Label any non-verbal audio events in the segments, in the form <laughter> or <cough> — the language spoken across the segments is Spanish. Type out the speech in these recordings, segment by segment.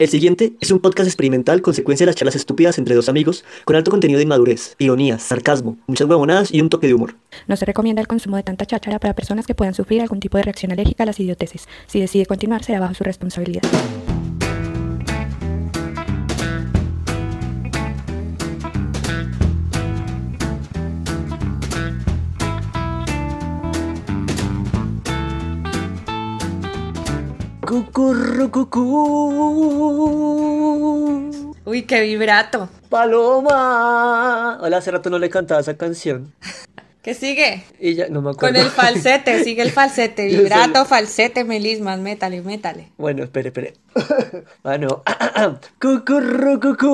El siguiente es un podcast experimental consecuencia de las charlas estúpidas entre dos amigos, con alto contenido de inmadurez, ironías, sarcasmo, muchas huevonadas y un toque de humor. No se recomienda el consumo de tanta cháchara para personas que puedan sufrir algún tipo de reacción alérgica a las idioteces. Si decide continuar, será bajo su responsabilidad. Cucurrucucú. Uy, qué vibrato. Paloma. Hola, hace rato no le cantaba esa canción. ¿Qué sigue? Y ya no me acuerdo. Con el falsete, <laughs> sigue el falsete. Vibrato, falsete, melismas, métale, métale. Bueno, espere, espere. <laughs> Bueno. <clears throat> Cucurrucucú.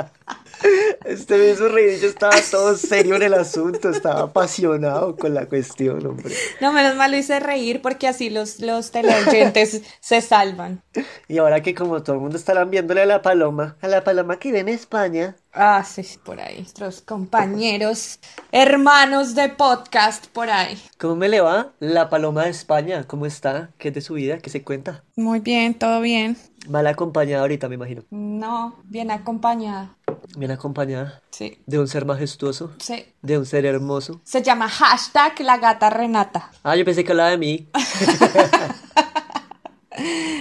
<laughs> Este hizo reír, yo estaba todo serio en el asunto, estaba apasionado con la cuestión, hombre. No, menos mal lo hice reír porque así los, los teleoyentes se salvan. Y ahora que como todo el mundo está viéndole a la paloma, a la paloma que vive en España, Ah, sí, por ahí. Nuestros compañeros, hermanos de podcast por ahí. ¿cómo me le va? La paloma de España, ¿cómo está? ¿Qué es de su vida? ¿Qué se cuenta? Muy bien, todo bien. Mal acompañada ahorita, me imagino. No, bien acompañada. Bien acompañada Sí, de un ser majestuoso, sí. de un ser hermoso. Se llama hashtag la gata Renata. Ah, yo pensé que hablaba de mí. <laughs>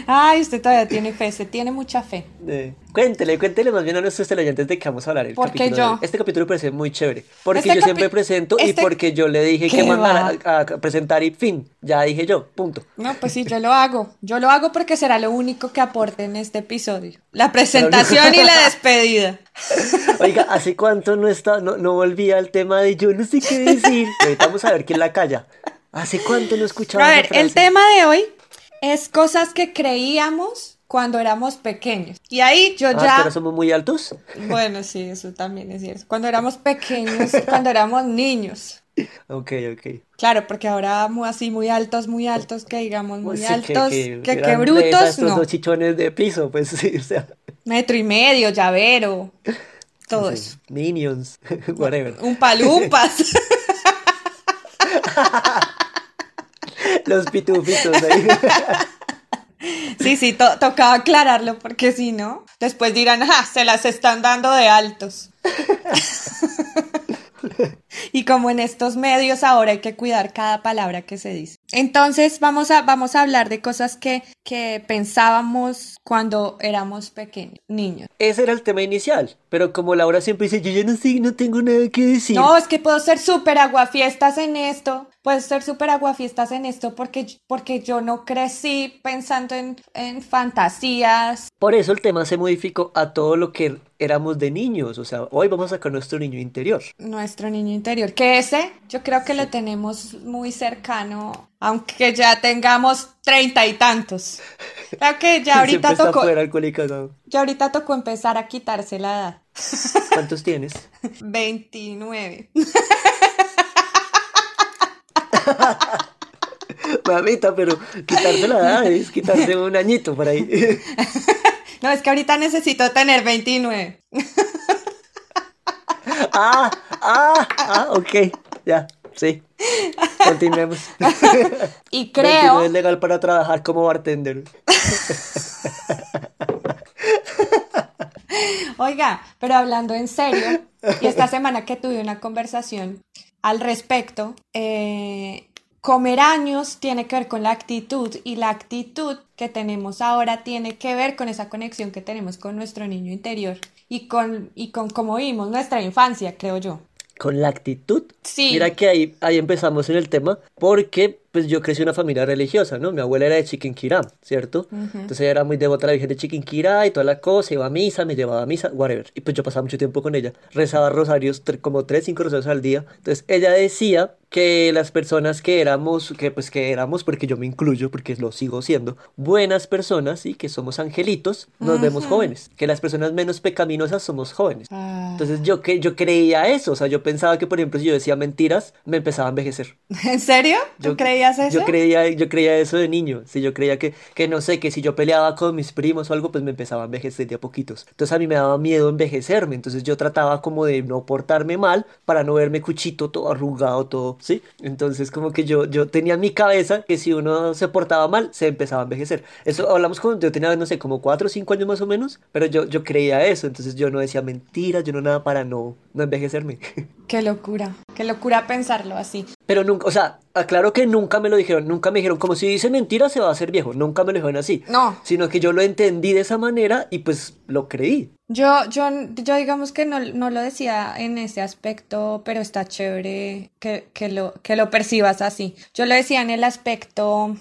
Ay, usted todavía tiene fe, se tiene mucha fe. Eh, Cuéntele, cuéntele más bien a nuestros televidentes de qué vamos a hablar. El ¿Por qué capítulo de yo? Este capítulo me parece muy chévere. Porque Este yo siempre presento este- y porque yo le dije que ¿Qué mandara a, a presentar y fin. Ya dije yo, punto. No, pues sí, yo lo hago. Yo lo hago porque será lo único que aporte en este episodio. La presentación y la despedida. <laughs> Oiga, ¿hace cuánto no, está, no, no volvía al tema de yo no sé qué decir? Ahorita vamos a ver quién la calla. ¿Hace cuánto no escuchaba A ver, el tema de hoy es cosas que creíamos cuando éramos pequeños. Y ahí yo Ah, ya... ¿pero somos muy altos? Bueno, sí, eso también es cierto. Cuando éramos pequeños, <laughs> cuando éramos niños. Ok, ok. Claro, porque ahora mu- así muy altos, muy altos, que digamos muy sí, altos, que, que, eran de brutos, estos no. dos chichones de piso, pues <laughs> sí, o sea. Metro y medio, llavero, todo sí, eso. Minions, <laughs> whatever. Un palumpas. Los pitufitos ahí. <laughs> Sí, sí, to- tocaba aclararlo porque si no, después dirán, ja, se las están dando de altos. <laughs> y como en estos medios ahora hay que cuidar cada palabra que se dice. Entonces vamos a, vamos a hablar de cosas que, que pensábamos cuando éramos pequeños, niños. Ese era el tema inicial, pero como Laura siempre dice, yo ya no sé, no tengo nada que decir. No, es que puedo ser súper aguafiestas en esto. Puedo ser súper aguafiestas en esto porque, porque yo no crecí pensando en, en fantasías. Por eso el tema se modificó a todo lo que éramos de niños. O sea, hoy vamos a sacar nuestro niño interior. Nuestro niño interior. Que ese yo creo que lo tenemos muy cercano, aunque ya tengamos treinta y tantos. Creo que ya <laughs> ahorita tocó, ¿no? ya ahorita tocó empezar a quitarse la edad. ¿Cuántos tienes? <laughs> 29. <laughs> Mamita, pero quitarse la edad es quitarse un añito por ahí. <laughs> No, es que ahorita necesito tener 29. <laughs> ah, ah, ah, ok. Ya, sí. Continuemos. Y 21 creo, es legal para trabajar como bartender. Oiga, pero hablando en serio, y esta semana que tuve una conversación al respecto, eh, comer años tiene que ver con la actitud y la actitud que tenemos ahora tiene que ver con esa conexión que tenemos con nuestro niño interior y con, y con cómo vivimos nuestra infancia, creo yo. Con la actitud. Sí. Mira que ahí, ahí empezamos en el tema, porque pues yo crecí en una familia religiosa, ¿no? Mi abuela era de Chiquinquirá, ¿cierto? Entonces ella era muy devota a la Virgen de Chiquinquirá y toda la cosa, iba a misa, me llevaba a misa, whatever. Y pues yo pasaba mucho tiempo con ella. Rezaba rosarios, como tres, cinco rosarios al día. Entonces ella decía que las personas que éramos, que pues que éramos, porque yo me incluyo, porque lo sigo siendo, buenas personas y que somos angelitos, nos vemos jóvenes. Que las personas menos pecaminosas somos jóvenes. Ah, Entonces yo, que, yo creía eso, o sea, yo pensaba que, por ejemplo, si yo decía mentiras, me empezaba a envejecer. <laughs> ¿En serio? ¿Tú Yo, creías creías eso? Yo creía, yo creía eso de niño. Sí, yo creía que, que no sé, que si yo peleaba con mis primos o algo, pues me empezaba a envejecer de a poquitos. Entonces a mí me daba miedo envejecerme. Entonces yo trataba como de no portarme mal para no verme cuchito todo arrugado, todo, ¿sí? Entonces como que yo, yo tenía en mi cabeza que si uno se portaba mal, se empezaba a envejecer. Eso hablamos cuando yo tenía, no sé, como cuatro o cinco años más o menos, pero yo, yo creía eso. Entonces yo no decía mentiras, yo no nada para no, no envejecerme. <laughs> Qué locura, qué locura pensarlo así. Pero nunca, o sea, aclaro que nunca me lo dijeron, nunca me dijeron, como si dice mentira se va a hacer viejo, nunca me lo dijeron así. No. Sino que yo lo entendí de esa manera y pues lo creí. Yo, yo, yo digamos que no, no lo decía en ese aspecto, pero está chévere que, que, lo, que lo percibas así. Yo lo decía en el aspecto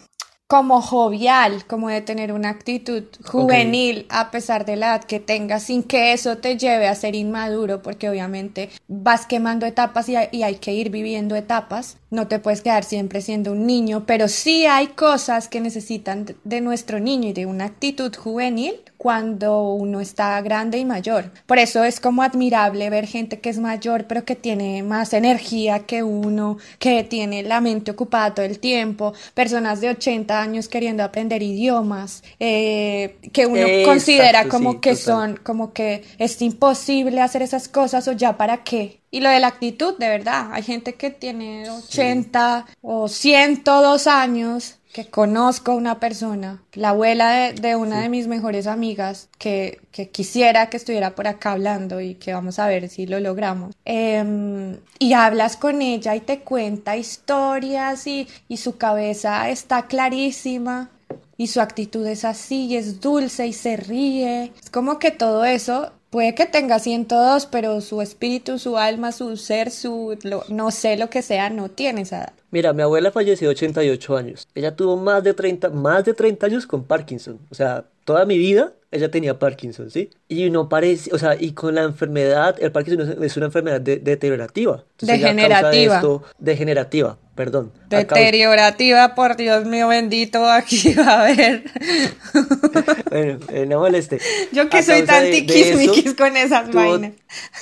como jovial, como de tener una actitud juvenil a pesar de la edad que tengas, sin que eso te lleve a ser inmaduro, porque obviamente vas quemando etapas y hay, y hay, que ir viviendo etapas. No te puedes quedar siempre siendo un niño, pero sí hay cosas que necesitan de nuestro niño y de una actitud juvenil cuando uno está grande y mayor. Por eso es como admirable ver gente que es mayor pero que tiene más energía que uno, que tiene la mente ocupada todo el tiempo, personas de 80 años queriendo aprender idiomas, eh, que uno Exacto, considera como sí, que total. son, como que es imposible hacer esas cosas o ya para qué. Y lo de la actitud, de verdad, hay gente que tiene 80 o 102 años que conozco a una persona, la abuela de, de una de mis mejores amigas, que, que quisiera que estuviera por acá hablando y que vamos a ver si lo logramos. Em, y hablas con ella y te cuenta historias y, y su cabeza está clarísima y su actitud es así y es dulce y se ríe. Es como que todo eso puede que tenga 102, pero su espíritu, su alma, su ser, su lo- no sé lo que sea, no tiene esa edad. Mira, mi abuela falleció a 88 años. Ella tuvo más de 30, más de 30 años con Parkinson. O sea, toda mi vida ella tenía Parkinson, ¿sí? Y no parece, o sea, y con la enfermedad, el Parkinson es- una enfermedad de- deteriorativa. Entonces, de Degenerativa. esto- degenerativa, perdón. Deteriorativa, por Dios mío bendito, aquí va a haber. <laughs> Bueno, eh, no moleste. Yo que A soy tan tiquismiquis con esas tuvo vainas.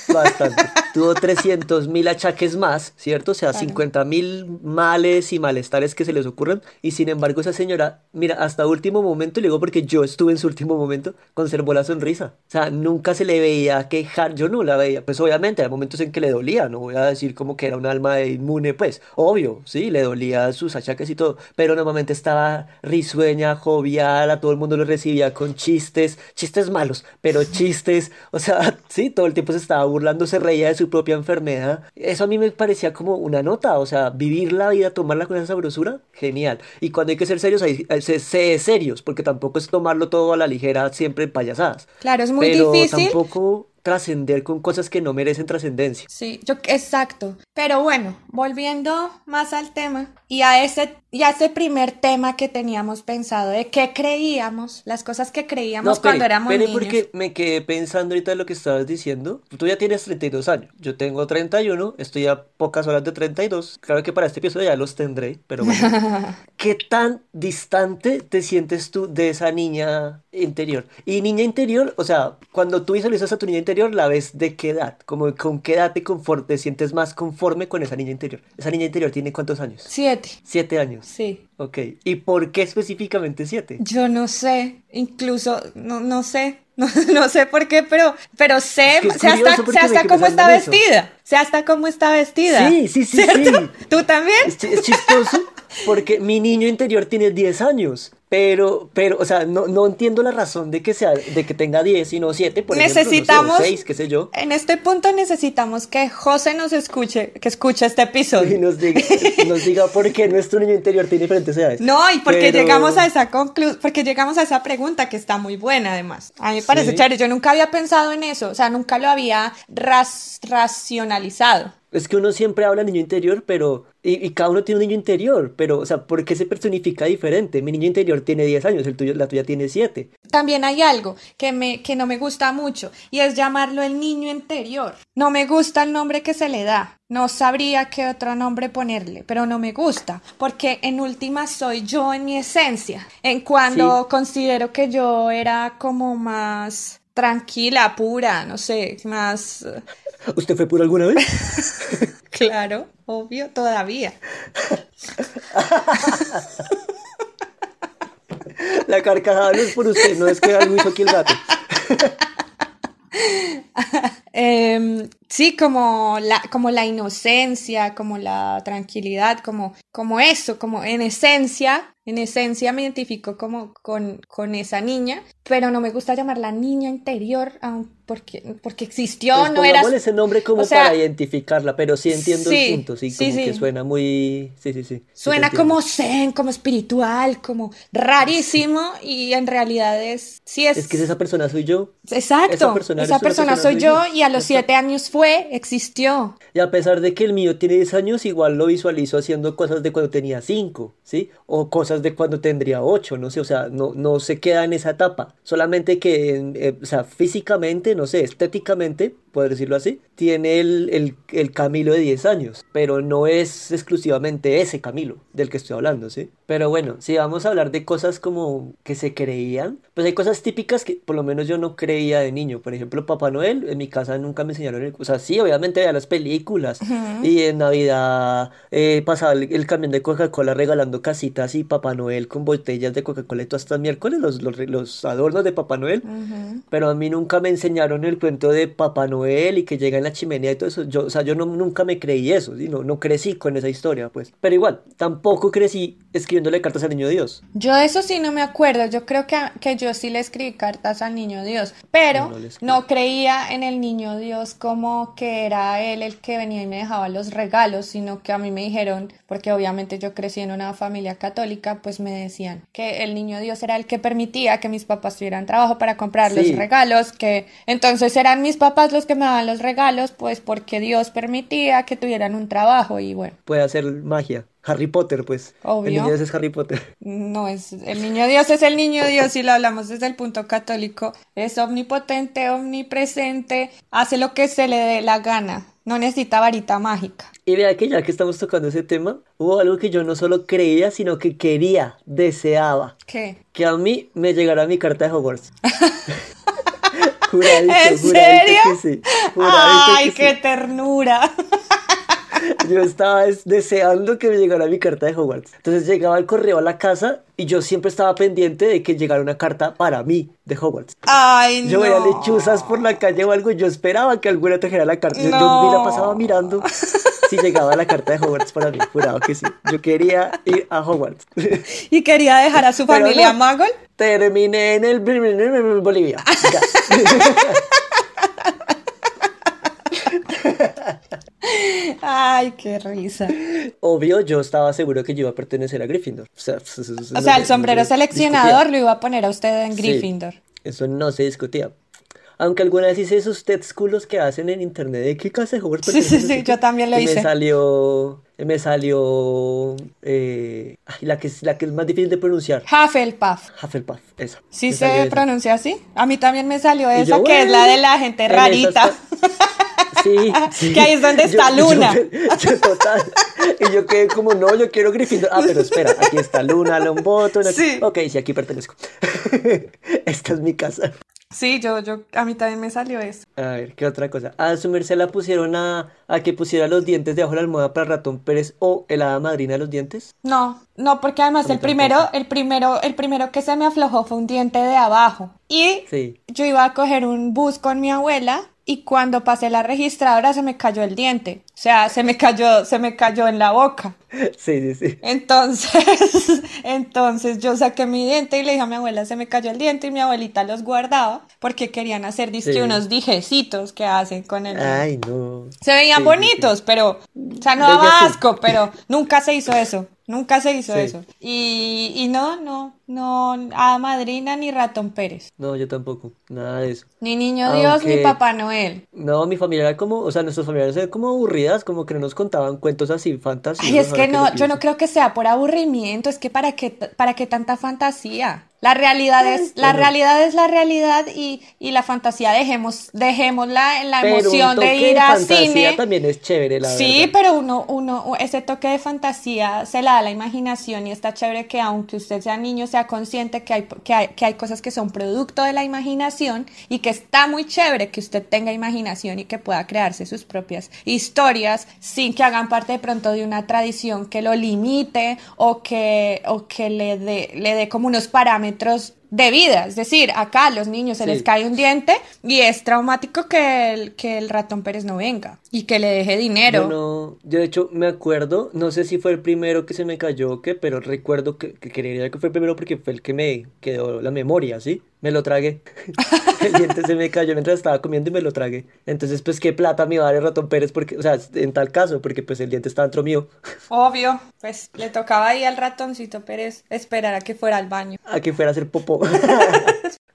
Bastante. <laughs> Tuvo 300 mil achaques más, ¿cierto? O sea, 50 mil males y malestares que se les ocurran. Y sin embargo, esa señora, mira, hasta último momento, le digo porque yo estuve en su último momento, conservó la sonrisa. O sea, nunca se le veía quejar. Yo no la veía. Pues obviamente, hay momentos en que le dolía. No voy a decir como que era un alma inmune, pues. Obvio, sí, le dolía sus achaques y todo. Pero normalmente estaba risueña, jovial, a todo el mundo lo recibía con chistes, chistes malos, pero chistes. O sea, <laughs> sí, todo el tiempo se estaba burlando, se reía de su propia enfermedad. Eso a mí me parecía como una nota. O sea, vivir la vida, tomarla con esa sabrosura, genial. Y cuando hay que ser serios, hay, sé serios, porque tampoco es tomarlo todo a la ligera, siempre en payasadas. Claro, es muy pero difícil. tampoco trascender con cosas que no merecen trascendencia. Sí, yo exacto. Pero bueno, volviendo más al tema y a ese y a ese primer tema que teníamos pensado de qué creíamos, las cosas que creíamos cuando espere, éramos espere, niños. porque me quedé pensando ahorita en lo que estabas diciendo. Tú ya tienes 32 años, yo tengo 31, estoy a pocas horas de 32. Claro que para este episodio ya los tendré, pero bueno. <laughs> ¿Qué tan distante te sientes tú de esa niña interior? Y niña interior, o sea, cuando tú visualizas a tu niña interior, ¿la ves de qué edad? Como con qué edad te, confort- te sientes más conforme con esa niña interior. ¿Esa niña interior tiene cuántos años? Siete. Siete años. Sí. Ok. ¿Y por qué específicamente siete? Yo no sé, incluso, no, no sé, <laughs> no, no sé por qué, pero, pero sé, Es que hasta, hasta cómo está eso. vestida, sé hasta cómo está vestida. Sí, sí, sí, ¿Cierto? sí. ¿Tú también? Es, es chistoso <laughs> porque mi niño interior tiene 10 años, pero, pero, o sea, no, no entiendo la razón de que sea, de que tenga 10 y no 7, por Necesitamos, ejemplo, no sé, o 6, qué sé yo, en este punto necesitamos que José nos escuche, que escuche este <laughs> y episodio. nos diga, nos diga por qué nuestro niño interior tiene diferentes edades. No, y porque Pero- llegamos a esa conclu porque llegamos a esa pregunta que está muy buena además. A mí me parece Sí. chévere, yo nunca había pensado en eso, o sea, nunca lo había racionalizado. Es que uno siempre habla niño interior, pero. Y, y cada uno tiene un niño interior, pero, o sea, ¿por qué se personifica diferente? Mi niño interior tiene 10 años, el tuyo, la tuya tiene 7. También hay algo que, me, que no me gusta mucho y es llamarlo el niño interior. No me gusta el nombre que se le da. No sabría qué otro nombre ponerle, pero no me gusta porque en última soy yo en mi esencia. En cuando Sí. considero que yo era como más tranquila, pura, no sé, más... ¿Usted fue por alguna vez? <laughs> Claro, obvio, todavía. <laughs> La carcajada no es por usted, no es que algo hizo aquí el gato. <laughs> Em, sí, como la, como la inocencia, como la tranquilidad, como, como eso, como en esencia, en esencia me identifico como con, con esa niña, pero no me gusta llamarla niña interior, porque, porque existió, pues no era... ese nombre como para identificarla, pero sí entiendo el punto, sí, como sí, que suena muy... Sí, sí, sí. Suena como zen, como espiritual, como rarísimo, y en realidad es... Sí es... es que esa persona soy yo. Exacto, esa persona, esa persona, soy yo, y a los siete años fue, existió. Y a pesar de que el mío tiene 10 años, igual lo visualizo haciendo cosas de cuando tenía 5, ¿sí? O cosas de cuando tendría 8, no sé, o sea, no, no se queda en esa etapa, solamente que, eh, o sea, físicamente no sé, estéticamente, por decirlo así, tiene el, el, Camilo de 10 años, pero no es exclusivamente ese Camilo del que estoy hablando, ¿sí? Pero bueno, si vamos a hablar de cosas como que se creían, pues hay cosas típicas que por lo menos yo no creía de niño. Por ejemplo, Papá Noel, en mi casa nunca me enseñaron, o sea, sí, obviamente veía las películas y en Navidad eh, pasaba el, camión de Coca-Cola regalando casitas y Papá Noel con botellas de Coca-Cola y hasta miércoles los, los, adornos de Papá Noel, pero a mí nunca me enseñaron el cuento de Papá Noel y que llega en la chimenea y todo eso. Yo, o sea, yo no, nunca me creí eso, ¿sí? no, no crecí con esa historia, pues. Pero igual, tampoco crecí escribiéndole cartas al niño Dios. Yo eso sí no me acuerdo, yo creo que, que yo sí le escribí cartas al niño Dios, pero no, creía en el niño Dios como que era él el que venía y me dejaba los regalos, sino que a mí me dijeron, porque obviamente yo crecí en una familia católica, pues me decían que el niño Dios era el que permitía que mis papás tuvieran trabajo para comprar los regalos, que entonces eran mis papás los que me daban los regalos, pues porque Dios permitía que tuvieran un trabajo y bueno. Puede hacer magia. Harry Potter, pues. Obvio. El niño Dios es Harry Potter. <laughs> No, es el niño Dios es el niño Dios si lo hablamos desde el punto católico. Es omnipotente, omnipresente, hace lo que se le dé la gana. No necesita varita mágica. Y vea que ya que estamos tocando ese tema, hubo algo que yo no solo creía, sino que quería, deseaba. ¿Qué? Que a mí me llegara mi carta de Hogwarts. <laughs> ¿En serio? sí. Ay, qué ternura. <laughs> Yo estaba deseando que me llegara mi carta de Hogwarts. Entonces llegaba el correo a la casa y yo siempre estaba pendiente de que llegara una carta para mí de Hogwarts. Ay, yo veía lechuzas por la calle o algo, yo esperaba que alguna trajera la carta. Yo, me la pasaba mirando <laughs> si llegaba la carta de Hogwarts para mí. Jurado que sí. Yo quería ir a Hogwarts. ¿Y quería dejar a su familia no, Muggle? Terminé en el Bolivia. Ay, qué risa. Obvio, yo estaba seguro que yo iba a pertenecer a Gryffindor. O sea, <laughs> o sea el sombrero seleccionador lo iba a poner a usted en Gryffindor. eso no se discutía. Aunque alguna vez hice esos test culos que hacen en internet de qué clase de Hogwarts. Sí, sí, sí, yo también lo hice. Me salió, me salió eh, la, que es, la que es más difícil de pronunciar. Hufflepuff. Hufflepuff, esa. ¿Sí se pronuncia así? A mí también me salió esa, que es la de la gente rarita. <laughs> Sí, Que ahí es donde está Luna. total. Y yo quedé como, no, yo quiero Gryffindor. Ah, pero espera, aquí está Luna, Lomboto. Sí. Ok, sí, aquí pertenezco. <laughs> Esta es mi casa. Sí, yo, yo, a mí también me salió eso. A ver, ¿qué otra cosa? A su merced la pusieron a, a que pusiera los dientes debajo de la almohada para ratón Pérez o el hada madrina de los dientes. No, no, porque además el primero, el primero, el primero que se me aflojó fue un diente de abajo. Y yo iba a coger un bus con mi abuela y cuando pasé la registradora se me cayó el diente. O sea, se me cayó, se me cayó en la boca. Sí, sí, sí. Entonces, <laughs> entonces yo saqué mi diente y le dije a mi abuela, se me cayó el diente y mi abuelita los guardaba porque querían hacer disque unos dijecitos que hacen con el Ay, no. Se veían bonitos, pero, o sea, no daba asco, pero nunca se hizo eso. Nunca se hizo eso. Y, y no, no, no, a madrina ni ratón Pérez. No, yo tampoco, nada de eso. Ni niño Dios ni Papá Noel. No, mi familia era como, o sea, nuestras familias eran como aburridas, como que no nos contaban cuentos así fantásticos. Ay, es que no, yo no creo que sea por aburrimiento, es que para qué, para qué tanta fantasía. La realidad es la realidad es la realidad y, y la fantasía dejemos dejémosla en la Pero un emoción toque de ir a fantasía cine. también es chévere, la Sí, verdad. pero uno, uno, ese toque de fantasía se la da la imaginación y está chévere que aunque usted sea niño, sea consciente que hay, que hay, que hay cosas que son producto de la imaginación y que está muy chévere que usted tenga imaginación y que pueda crearse sus propias historias sin que hagan parte de pronto de una tradición que lo limite o que, o que le le dé como unos parámetros de vida, es decir, acá a los niños se Sí. les cae un diente y es traumático que el, que el ratón Pérez no venga y que le deje dinero. Yo, no- yo de hecho me acuerdo, no sé si fue el primero que se me cayó o qué, pero recuerdo que, que creería que fue el primero porque fue el que me quedó la memoria, ¿sí? Me lo tragué. <laughs> el diente se me cayó mientras estaba comiendo y me lo tragué. Entonces, pues, ¿qué plata me va a dar el ratón Pérez? Porque, o sea, en tal caso, porque pues el diente está dentro mío. <laughs> Obvio, pues le tocaba ahí al ratoncito Pérez esperar a que fuera al baño. A que fuera a hacer popó. <laughs>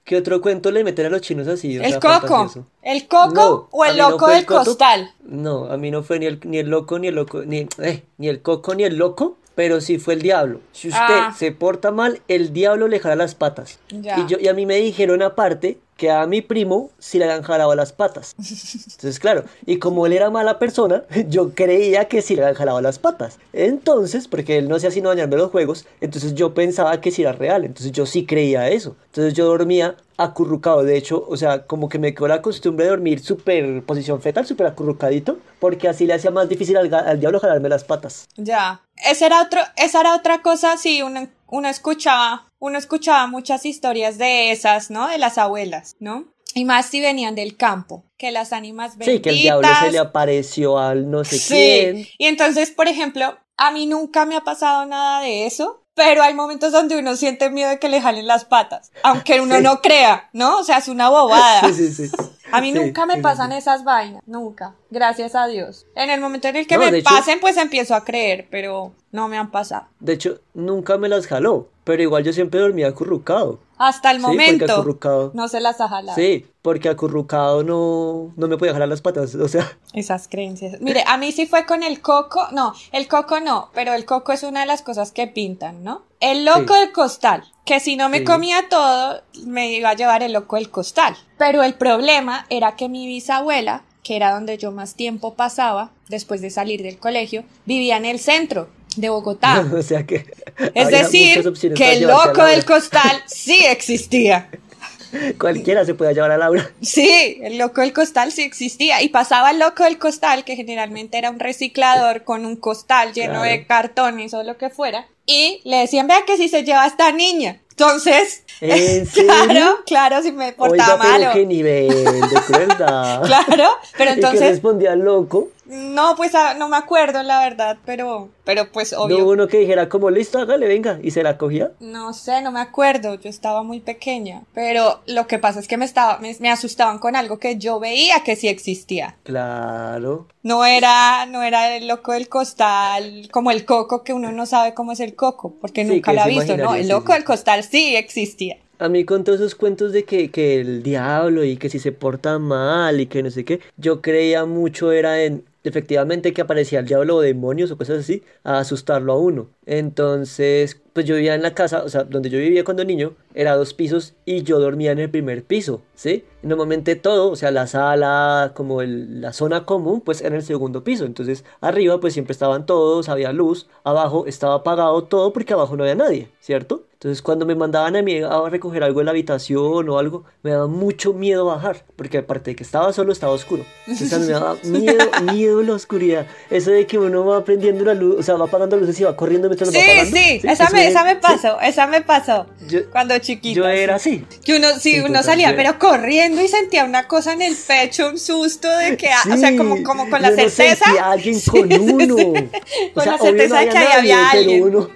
¿Qué otro cuento le meten a los chinos así? El sea, coco, fantasioso? el coco No, o el no loco el del costal. No, a mí no fue ni el, ni el loco, ni el loco, ni, eh, ni el coco, ni el loco, pero sí fue el diablo. Si usted Ah. se porta mal, el diablo le jala las patas. Ya. Y, yo, y a mí me dijeron aparte que a mi primo sí le habían jalado las patas. Entonces, claro, y como él era mala persona, <laughs> yo creía que sí le habían jalado las patas. Entonces, porque él no hacía sino dañarme los juegos, entonces yo pensaba que sí era real. Entonces yo sí creía eso. Entonces yo dormía acurrucado. De hecho, o sea, como que me quedó la costumbre de dormir súper posición fetal, súper acurrucadito, porque así le hacía más difícil al, al diablo jalarme las patas. Ya. Esa era otro, esa era otra cosa, sí, uno, uno escuchaba, uno escuchaba muchas historias de esas, ¿no? De las abuelas, ¿no? Y más si venían del campo, que las ánimas benditas. Sí, que el diablo se le apareció al no sé Sí. quién. Y entonces, por ejemplo, a mí nunca me ha pasado nada de eso, pero hay momentos donde uno siente miedo de que le jalen las patas, aunque uno Sí. no crea, ¿no? O sea, es una bobada. <laughs> Sí, sí, sí. A mí Sí, nunca me sí, pasan sí. esas vainas, nunca, gracias a Dios. En el momento en el que No, me hecho- pasen, pues empiezo a creer, pero no me han pasado. De hecho, nunca me las jaló, pero igual yo siempre dormía acurrucado. Hasta el Sí, momento acurrucado- no se las ha jalado. Sí, porque acurrucado no, no me podía jalar las patas, o sea, Esas creencias. Mire, a mí sí fue con el coco, no, el coco no, pero el coco es una de las cosas que pintan, ¿no? El loco Sí. del costal, que si no me Sí. comía todo, me iba a llevar el loco del costal. Pero el problema era que mi bisabuela, que era donde yo más tiempo pasaba, después de salir del colegio, vivía en el centro de Bogotá. <laughs> o sea que Es decir, que el loco del costal sí existía. <laughs> Cualquiera se podía llevar a Laura. Sí, el loco del costal sí existía. Y pasaba el loco del costal, que generalmente era un reciclador con un costal lleno Claro. de cartones o lo que fuera. Y le decían, vea que si se lleva a esta niña. Entonces, <laughs> claro, claro, si me portaba Oiga, malo. qué nivel de crueldad. Claro, pero ¿Y entonces, respondía el loco? No, pues ah, no me acuerdo la verdad, pero, pero pues No obvio. hubo uno que dijera como, listo, hágale, venga, y se la cogía. No sé, no me acuerdo, yo estaba muy pequeña, pero lo que pasa es que me estaba, me, me asustaban con algo que yo veía que sí existía. Claro. No era, no era el loco del costal, como el coco, que uno no sabe cómo es el coco, porque Sí, nunca lo ha visto, ¿no? El sí, loco sí. del costal sí existía. A mí con todos esos cuentos de que, que el diablo y que si se porta mal y que no sé qué, yo creía mucho era en efectivamente que aparecía el diablo o demonios o cosas así a asustarlo a uno. Entonces, pues yo vivía en la casa, o sea, donde yo vivía cuando niño, era dos pisos y yo dormía en el primer piso, ¿sí? Y normalmente todo, o sea, la sala, como el- la zona común, pues era en el segundo piso. Entonces, arriba pues siempre estaban todos, había luz, abajo estaba apagado todo porque abajo no había nadie, ¿cierto? Entonces, cuando me mandaban a mí a recoger algo en la habitación o algo, me daba mucho miedo bajar, porque aparte de que estaba solo, estaba oscuro. Entonces, a mí me daba miedo, <laughs> miedo la oscuridad. Eso de que uno va prendiendo la luz, o sea, va apagando luces y va corriendo mientras Sí, lo va apagando. sí, esa, eso me, es- esa me sí. pasó, esa me pasó Yo- cuando chiquita. Yo era así. Que uno, sí, uno salía, yo- pero corriendo y sentía una cosa en el pecho, un susto de que, ah, o sea, como, como con la yo no certeza. a alguien con <laughs> uno. O Con sea, la certeza no de que ahí había alguien. uno-.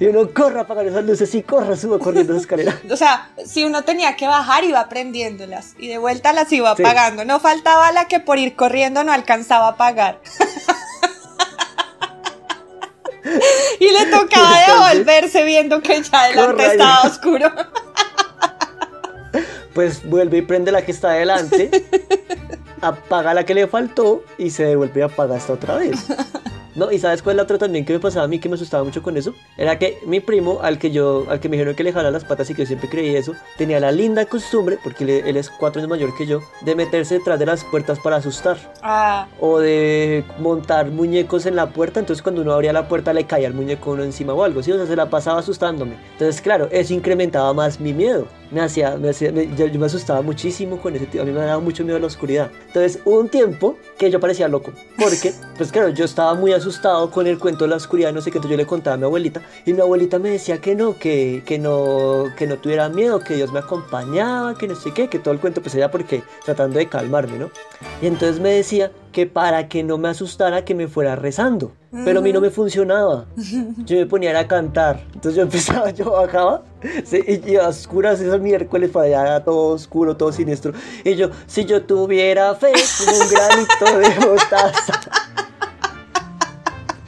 Y uno corra apagar esas luces y corra, suba corriendo esa escalera. <laughs> O sea, si uno tenía que bajar, iba prendiéndolas y de vuelta las iba Sí. apagando. No faltaba la que por ir corriendo no alcanzaba a apagar. <laughs> y le tocaba devolverse viendo que ya adelante estaba oscuro. Pues vuelve y prende la que está adelante, apaga la que le faltó y se devuelve y apaga esta otra vez. No, y ¿sabes cuál es la otra también que me pasaba a mí que me asustaba mucho con eso? Era que mi primo, al que yo, al que me dijeron que le jalara las patas y que yo siempre creí eso, tenía la linda costumbre, porque él, él es cuatro años mayor que yo, de meterse detrás de las puertas para asustar. Ah, O de montar muñecos en la puerta, entonces cuando uno abría la puerta le caía el muñeco uno encima o algo, ¿sí? O sea, se la pasaba asustándome. Entonces, claro, eso incrementaba más mi miedo. Me hacía, me hacía, me- yo, yo me asustaba muchísimo con ese tipo, a mí me daba mucho miedo la oscuridad. Entonces, hubo un tiempo que yo parecía loco, porque, <laughs> pues claro, yo estaba muy asustado con el cuento de la oscuridad, no sé qué, entonces yo le contaba a mi abuelita, y mi abuelita me decía que no, que, que no, que no tuviera miedo, que Dios me acompañaba, que no sé qué, que todo el cuento, pues ella porque tratando de calmarme, ¿no? Y entonces me decía que para que no me asustara, que me fuera rezando. Pero a mí no me funcionaba. <laughs> Yo me ponía a cantar. Entonces yo empezaba, yo bajaba. y, y a oscuras esos miércoles para allá, todo oscuro, todo siniestro. Y yo, si yo tuviera fe, como un granito de mostaza. <laughs>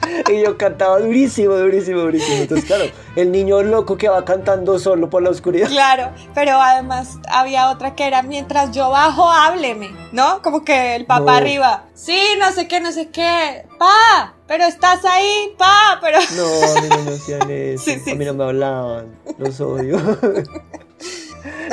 <laughs> Y yo cantaba durísimo, durísimo, durísimo. Entonces, claro, el niño loco que va cantando solo por la oscuridad. claro, pero además había otra que era mientras yo bajo, hábleme, ¿no? Como que el papá No. arriba, sí, no sé qué, no sé qué, pa, pero estás ahí, pa, pero... No, a mí no me hacían <laughs> eso. Sí, sí, a mí no me hablaban. Los odio. <laughs>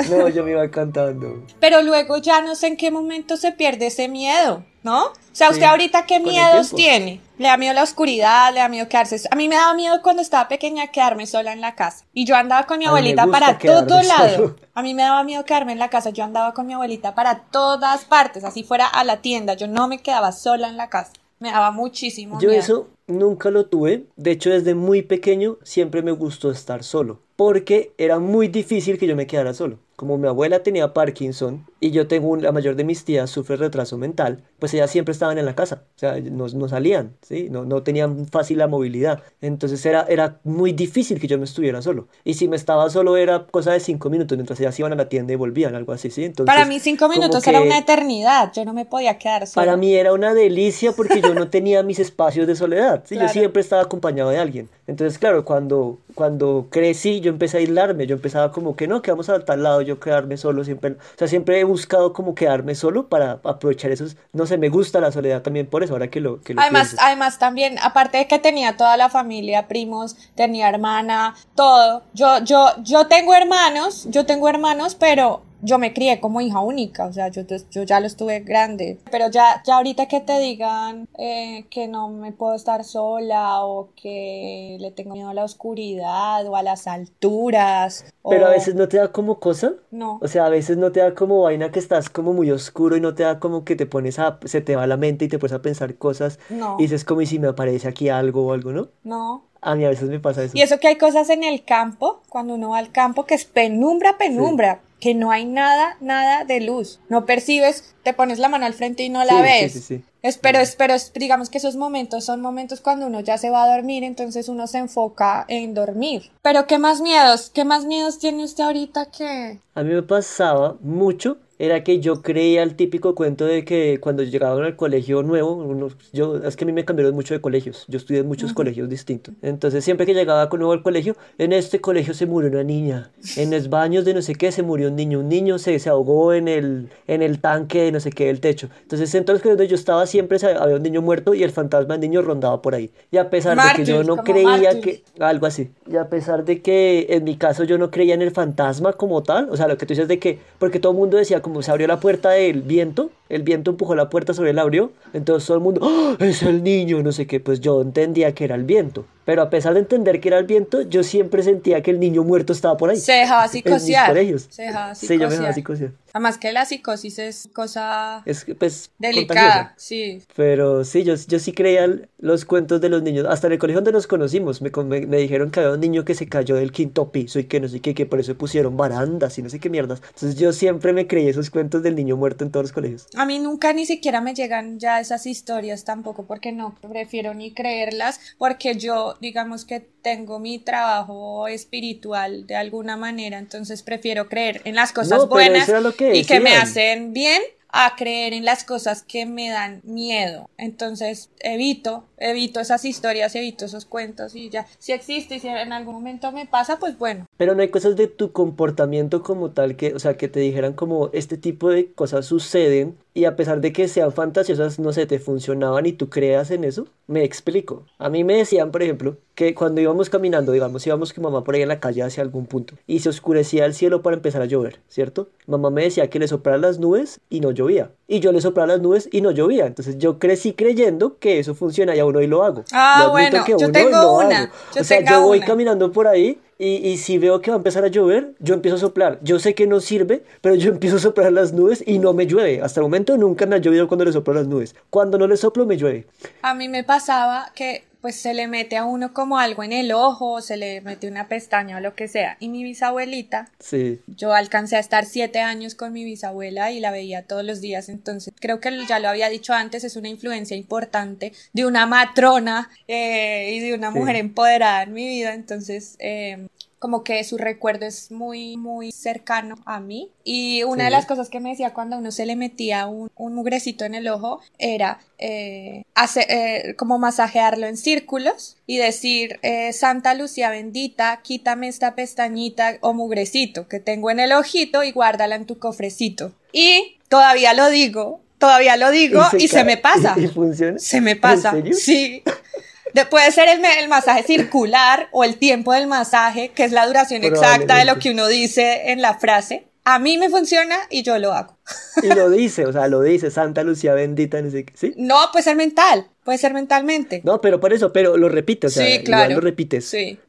No, yo me iba cantando. Pero luego ya no sé en qué momento se pierde ese miedo, ¿no? O sea, Sí, ¿usted ahorita qué miedos tiene? ¿Le da miedo la oscuridad? ¿Le da miedo quedarse? A mí me daba miedo cuando estaba pequeña quedarme sola en la casa. Y yo andaba con mi abuelita para todo <laughs> lado. solo. A mí me daba miedo quedarme en la casa. Yo andaba con mi abuelita para todas partes, así fuera a la tienda. Yo no me quedaba sola en la casa. Me daba muchísimo Yo miedo. eso nunca lo tuve. De hecho, desde muy pequeño siempre me gustó estar solo. Porque era muy difícil que yo me quedara solo. Como mi abuela tenía Parkinson y yo tengo un- la mayor de mis tías sufre retraso mental, pues ellas siempre estaban en la casa. O sea, no, no salían, ¿sí? No, no tenían fácil la movilidad. Entonces era, era muy difícil que yo me estuviera solo. Y si me estaba solo era cosa de cinco minutos mientras ellas iban a la tienda y volvían, algo así, ¿sí? Entonces, para mí cinco minutos era una eternidad. Yo no me podía quedar sola. para mí era una delicia porque yo no <laughs> tenía mis espacios de soledad. ¿sí? Claro. Yo siempre estaba acompañado de alguien. Entonces, claro, cuando, cuando crecí, yo empecé a aislarme. Yo empezaba como que no, que vamos a tal lado, yo quedarme solo. Siempre, o sea, siempre he buscado como quedarme solo para aprovechar esos. No sé, me gusta la soledad también por eso, ahora que lo, que lo Además, pienso. además también, aparte de que tenía toda la familia, primos, tenía hermana, todo. Yo, yo, yo tengo hermanos, yo tengo hermanos, pero yo me crié como hija única, o sea, yo, yo ya lo estuve grande. Pero ya, ya ahorita que te digan eh, que no me puedo estar sola o que le tengo miedo a la oscuridad o a las alturas. Pero a veces no te da como cosa. No. O sea, a veces no te da como vaina que estás como muy oscuro y no te da como que te pones a, se te va la mente y te pones a pensar cosas No. y dices como y si me aparece aquí algo o algo, ¿no? No. A mí a veces me pasa eso. Y eso que hay cosas en el campo, cuando uno va al campo, que es penumbra, penumbra, que no hay nada, nada de luz. No percibes, te pones la mano al frente y no la Sí, ves. sí, sí. Es, pero, es, pero es- digamos que esos momentos son momentos cuando uno ya se va a dormir, entonces uno se enfoca en dormir. Pero ¿qué más miedos? ¿Qué más miedos tiene usted ahorita que... A mí me pasaba mucho, era que yo creía el típico cuento de que cuando llegaban al colegio nuevo, uno- yo, es que a mí me cambiaron mucho de colegios, yo estudié en muchos colegios distintos. Entonces siempre que llegaba con nuevo al colegio, en este colegio se murió una niña, en los baños de no sé qué se murió un niño, un niño se, se ahogó en el, en el tanque de no sé qué del techo. Entonces en todos los colegios donde yo estaba siempre había un niño muerto y el fantasma del niño rondaba por ahí. Y a pesar de que yo no creía que algo así. Y a pesar de que en mi caso yo no creía en el fantasma como tal, o sea, lo que tú dices de que, porque todo el mundo decía como se abrió la puerta del viento, el viento empujó la puerta sobre el abrió, entonces todo el mundo, ¡Ah! es el niño, no sé qué, pues yo entendía que era el viento. Pero a pesar de entender que era el viento, yo siempre sentía que el niño muerto estaba por ahí. Se dejaba En mis psicosear. colegios. Se dejaba Sí, yo me dejaba psicosear. psicosear. Además que la psicosis es cosa Es pues, delicada, contagiosa. sí. Pero sí, yo, yo sí creía los cuentos de los niños. Hasta en el colegio donde nos conocimos, me, me, me dijeron que había un niño que se cayó del quinto piso y que no sé qué, que por eso pusieron barandas y no sé qué mierdas. Entonces yo siempre me creí esos cuentos del niño muerto en todos los colegios. A mí nunca ni siquiera me llegan ya esas historias tampoco porque no prefiero ni creerlas porque yo digamos que tengo mi trabajo espiritual de alguna manera entonces prefiero creer en las cosas No, buenas que y que me hacen bien a creer en las cosas que me dan miedo. Entonces evito evito esas historias evito esos cuentos y ya. Si existe y si en algún momento me pasa pues bueno. Pero no hay cosas de tu comportamiento como tal que, o sea, que te dijeran como este tipo de cosas suceden y a pesar de que sean fantasiosas, no sé, te funcionaban y tú creas en eso, me explico. A mí me decían, por ejemplo, que cuando íbamos caminando, digamos, íbamos con mamá por ahí en la calle hacia algún punto y se oscurecía el cielo para empezar a llover, ¿cierto? Mamá me decía que le soplaran las nubes y no llovía. Y yo le soplaba las nubes y no llovía. Entonces yo crecí creyendo que eso funciona y aún hoy lo hago. Ah, bueno, yo tengo una. o sea, yo voy caminando por ahí y, si veo que va a empezar a llover, yo empiezo a soplar. Yo sé que no sirve, pero yo <laughs> empiezo a soplar las nubes y no me llueve. Hasta el momento nunca me ha llovido cuando le soplo las nubes. Cuando no le soplo, me llueve. A mí me pasaba que pues se le mete a uno como algo en el ojo, se le mete una pestaña o lo que sea. Y mi bisabuelita, sí. yo alcancé a estar siete años con mi bisabuela y la veía todos los días, entonces creo que ya lo había dicho antes, es una influencia importante de una matrona eh, y de una mujer empoderada en mi vida, entonces eh, como que su recuerdo es muy, muy cercano a mí. Y una de las cosas que me decía cuando uno se le metía un, un mugrecito en el ojo era eh, hacer, eh, como masajearlo en círculos y decir, eh, Santa Lucía bendita, quítame esta pestañita o mugrecito que tengo en el ojito y guárdala en tu cofrecito. Y todavía lo digo, todavía lo digo y se, me pasa. <laughs> ¿Y, funciona? Se me pasa. Sí <laughs> puede ser el, el, masaje circular o el tiempo del masaje, que es la duración exacta de lo que uno dice en la frase. A mí me funciona y yo lo hago. Y lo dice, o sea, lo dice Santa Lucía bendita, ¿sí? No, puede ser mental, puede ser mentalmente. No, pero por eso, pero lo repite, o sea, sí, claro. lo repites. Sí.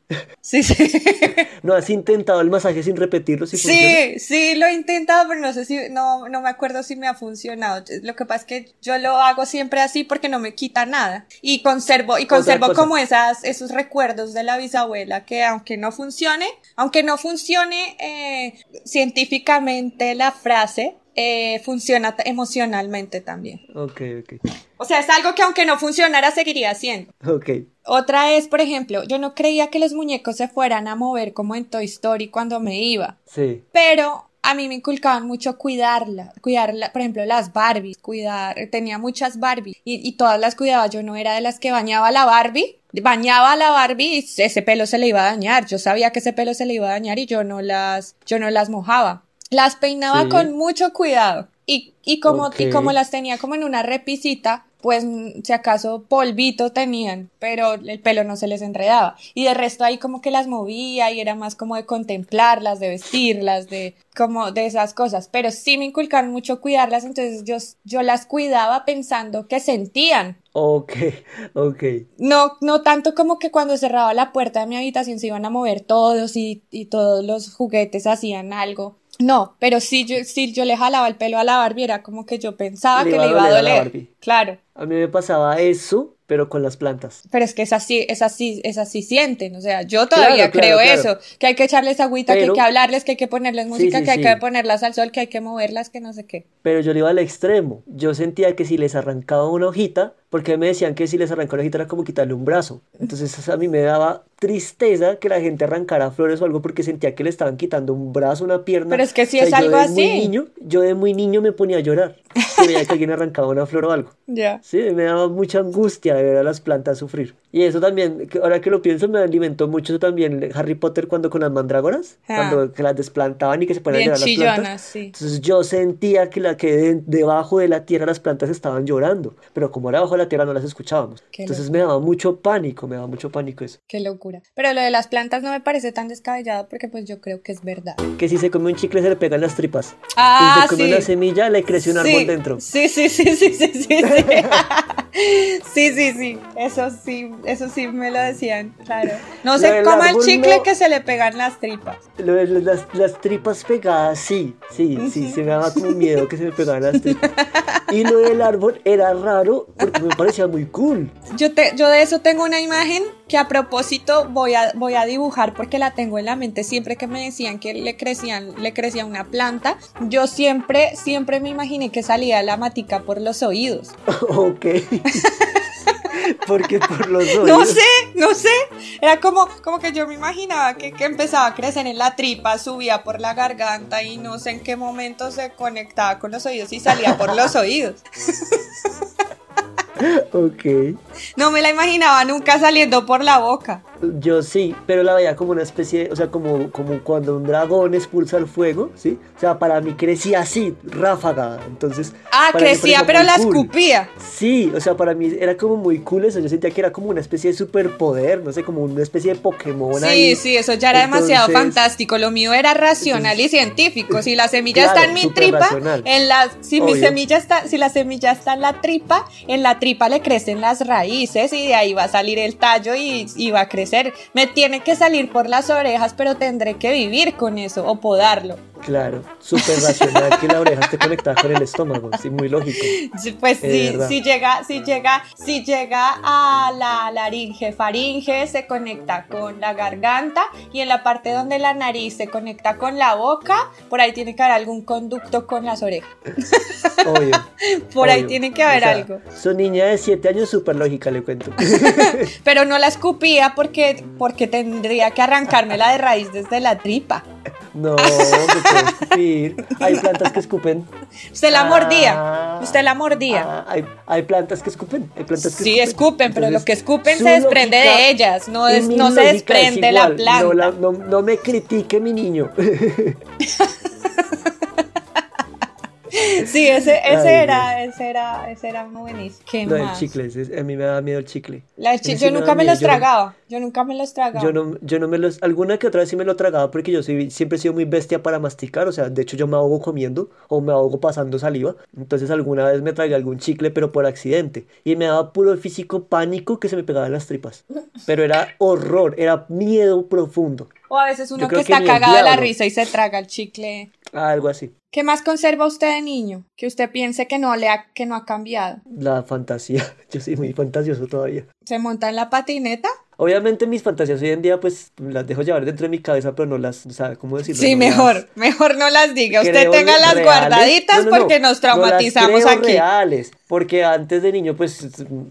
Sí, sí. <laughs> ¿No has intentado el masaje sin repetirlo? sí, sí, lo he intentado, pero no sé si, no, no me acuerdo si me ha funcionado. Lo que pasa es que yo lo hago siempre así porque no me quita nada. Y conservo, y conservo como esas, esos recuerdos de la bisabuela que aunque no funcione, aunque no funcione eh, científicamente la frase, eh, funciona emocionalmente también. Ok, ok. O sea, es algo que aunque no funcionara, seguiría haciendo. Ok. Otra es, por ejemplo, yo no creía que los muñecos se fueran a mover como en Toy Story cuando me iba. Sí. Pero a mí me inculcaban mucho cuidarla, cuidarla, por ejemplo, las Barbies, cuidar, tenía muchas Barbies y, y todas las cuidaba, yo no era de las que bañaba la Barbie, bañaba a la Barbie y ese pelo se le iba a dañar, yo sabía que ese pelo se le iba a dañar y yo no las, yo no las mojaba. Las peinaba con mucho cuidado. Y, y, como, y como las tenía como en una repisita, pues si acaso polvito tenían, pero el pelo no se les enredaba. Y de resto ahí como que las movía y era más como de contemplarlas, de vestirlas, de como de esas cosas. Pero sí me inculcaron mucho cuidarlas, entonces yo, yo las cuidaba pensando que sentían. Ok, <laughs> ok. No, no tanto como que cuando cerraba la puerta de mi habitación se iban a mover todos y, y todos los juguetes hacían algo. No, pero sí yo, sí yo le jalaba el pelo a la Barbie, era como que yo pensaba que le iba a doler. Claro. A mí me pasaba eso, pero con las plantas. Pero es que es así, es así, es así sienten, o sea, yo todavía creo eso, que hay que echarles agüita, que hay que hablarles, que hay que ponerles música, que hay que ponerlas al sol, que hay que moverlas, que no sé qué. Pero yo le iba al extremo, yo sentía que si les arrancaba una hojita, porque me decían que si les arrancaba una hojita era como quitarle un brazo, entonces a mí me daba tristeza que la gente arrancara flores o algo porque sentía que le estaban quitando un brazo, una pierna. Pero es que si es algo así. niño, yo de muy niño me ponía a llorar, veía que alguien arrancaba una flor o algo. Ya. Sí, me daba mucha angustia de ver a las plantas sufrir. Y eso también, ahora que lo pienso, me alimentó mucho también Harry Potter cuando con las mandrágoras, ah. cuando que las desplantaban y que se ponían a llorar las plantas. Entonces yo sentía que la que debajo de la tierra las plantas estaban llorando, pero como era debajo de la tierra no las escuchábamos. Entonces me daba mucho pánico, me daba mucho pánico eso. Qué locura. Pero lo de las plantas no me parece tan descabellado porque pues yo creo que es verdad. Que si se come un chicle se le pegan las tripas. Ah, si se come una semilla le crece un árbol dentro. Sí, sí, sí, sí, sí, sí. <laughs> Sí, sí, sí, eso sí, eso sí me lo decían, claro. No se coma el chicle que se le pegan las tripas. las, las, tripas pegadas, sí, sí, sí, se me daba como miedo que se me pegaran las tripas. Y lo del árbol era raro porque me parecía muy cool. Yo, te, yo de eso tengo una imagen que a propósito voy a, voy a dibujar porque la tengo en la mente. Siempre que me decían que le, crecían, le crecía una planta, yo siempre, siempre me imaginé que salía la matica por los oídos. <laughs> ok. <laughs> Porque por los <laughs> oídos. No sé, no sé. Era como, como que yo me imaginaba que, que, empezaba a crecer en la tripa, subía por la garganta y no sé en qué momento se conectaba con los oídos y salía por los oídos. Ok. No me la imaginaba nunca saliendo por la boca. Yo sí, pero la veía como una especie, de- o sea, como, como cuando un dragón expulsa el fuego, ¿sí? O sea, para mí crecía así, ráfaga. Entonces. Ah, crecía, pero la cool. escupía. Sí, o sea, para mí era como muy cool eso. Yo sentía que era como una especie de superpoder, no sé, como una especie de Pokémon ahí. Sí, sí, eso ya era demasiado fantástico. Lo mío era racional y científico. Si la <laughs> semilla Claro, está en mi tripa, racional. en la, si mi semilla está, si la semilla está en la tripa, en la tripa le crecen las raíces y de ahí va a salir el tallo y, va a crecer. Me tiene que salir por las orejas, pero tendré que vivir con eso o podarlo. Claro, súper racional que la oreja esté conectada con el estómago, sí, muy lógico. Sí, Pues Es si, llega, si llega, si llega a la laringe, faringe, se conecta con la garganta y en la parte donde la nariz se conecta con la boca, por ahí tiene que haber algún conducto con las orejas. Obvio. <laughs> Por ahí tiene que haber O sea, algo. Su niña de 7 años, súper lógica, le cuento. <laughs> Pero no la escupía porque, porque tendría que arrancármela de raíz desde la tripa. No, escupir. Hay plantas que escupen. Usted la Ah, mordía. Usted la mordía. Ah, hay, hay plantas que escupen. Hay plantas que Sí, escupen, pero lo que escupen se desprende de ellas, no, es- no se desprende la planta. No, la- no- no me critique, mi niño. <laughs> <laughs> Sí, ese, ese Ay, era, ese era, ese era muy buenísimo. ¿Qué Lo del más? chicle, ese- a mí me da miedo el chicle. La chi- Ese sí yo nunca me miedo, los yo no- tragaba. Yo nunca me los tragaba. Yo no, yo no me los, alguna que otra vez sí me lo tragaba porque yo soy, siempre he sido muy bestia para masticar, o sea, de hecho yo me ahogo comiendo o me ahogo pasando saliva, entonces alguna vez me tragué algún chicle pero por accidente y me daba puro físico pánico que se me pegaba en las tripas, pero era horror, era miedo profundo, O a veces uno que está cagado de la risa y se traga el chicle. algo así, ¿Qué más conserva usted de niño? Que usted piense que no le ha, que no ha cambiado. la fantasía, <laughs> yo soy muy fantasioso todavía. ¿Se monta en la patineta? Obviamente mis fantasías hoy en día pues las dejo llevar dentro de mi cabeza, pero no las, o sea, ¿cómo decirlo? Sí, No las- mejor, mejor no las diga. Usted tenga las reales. guardaditas No, no, no, porque nos las traumatizamos creo aquí. reales, porque antes de niño, pues,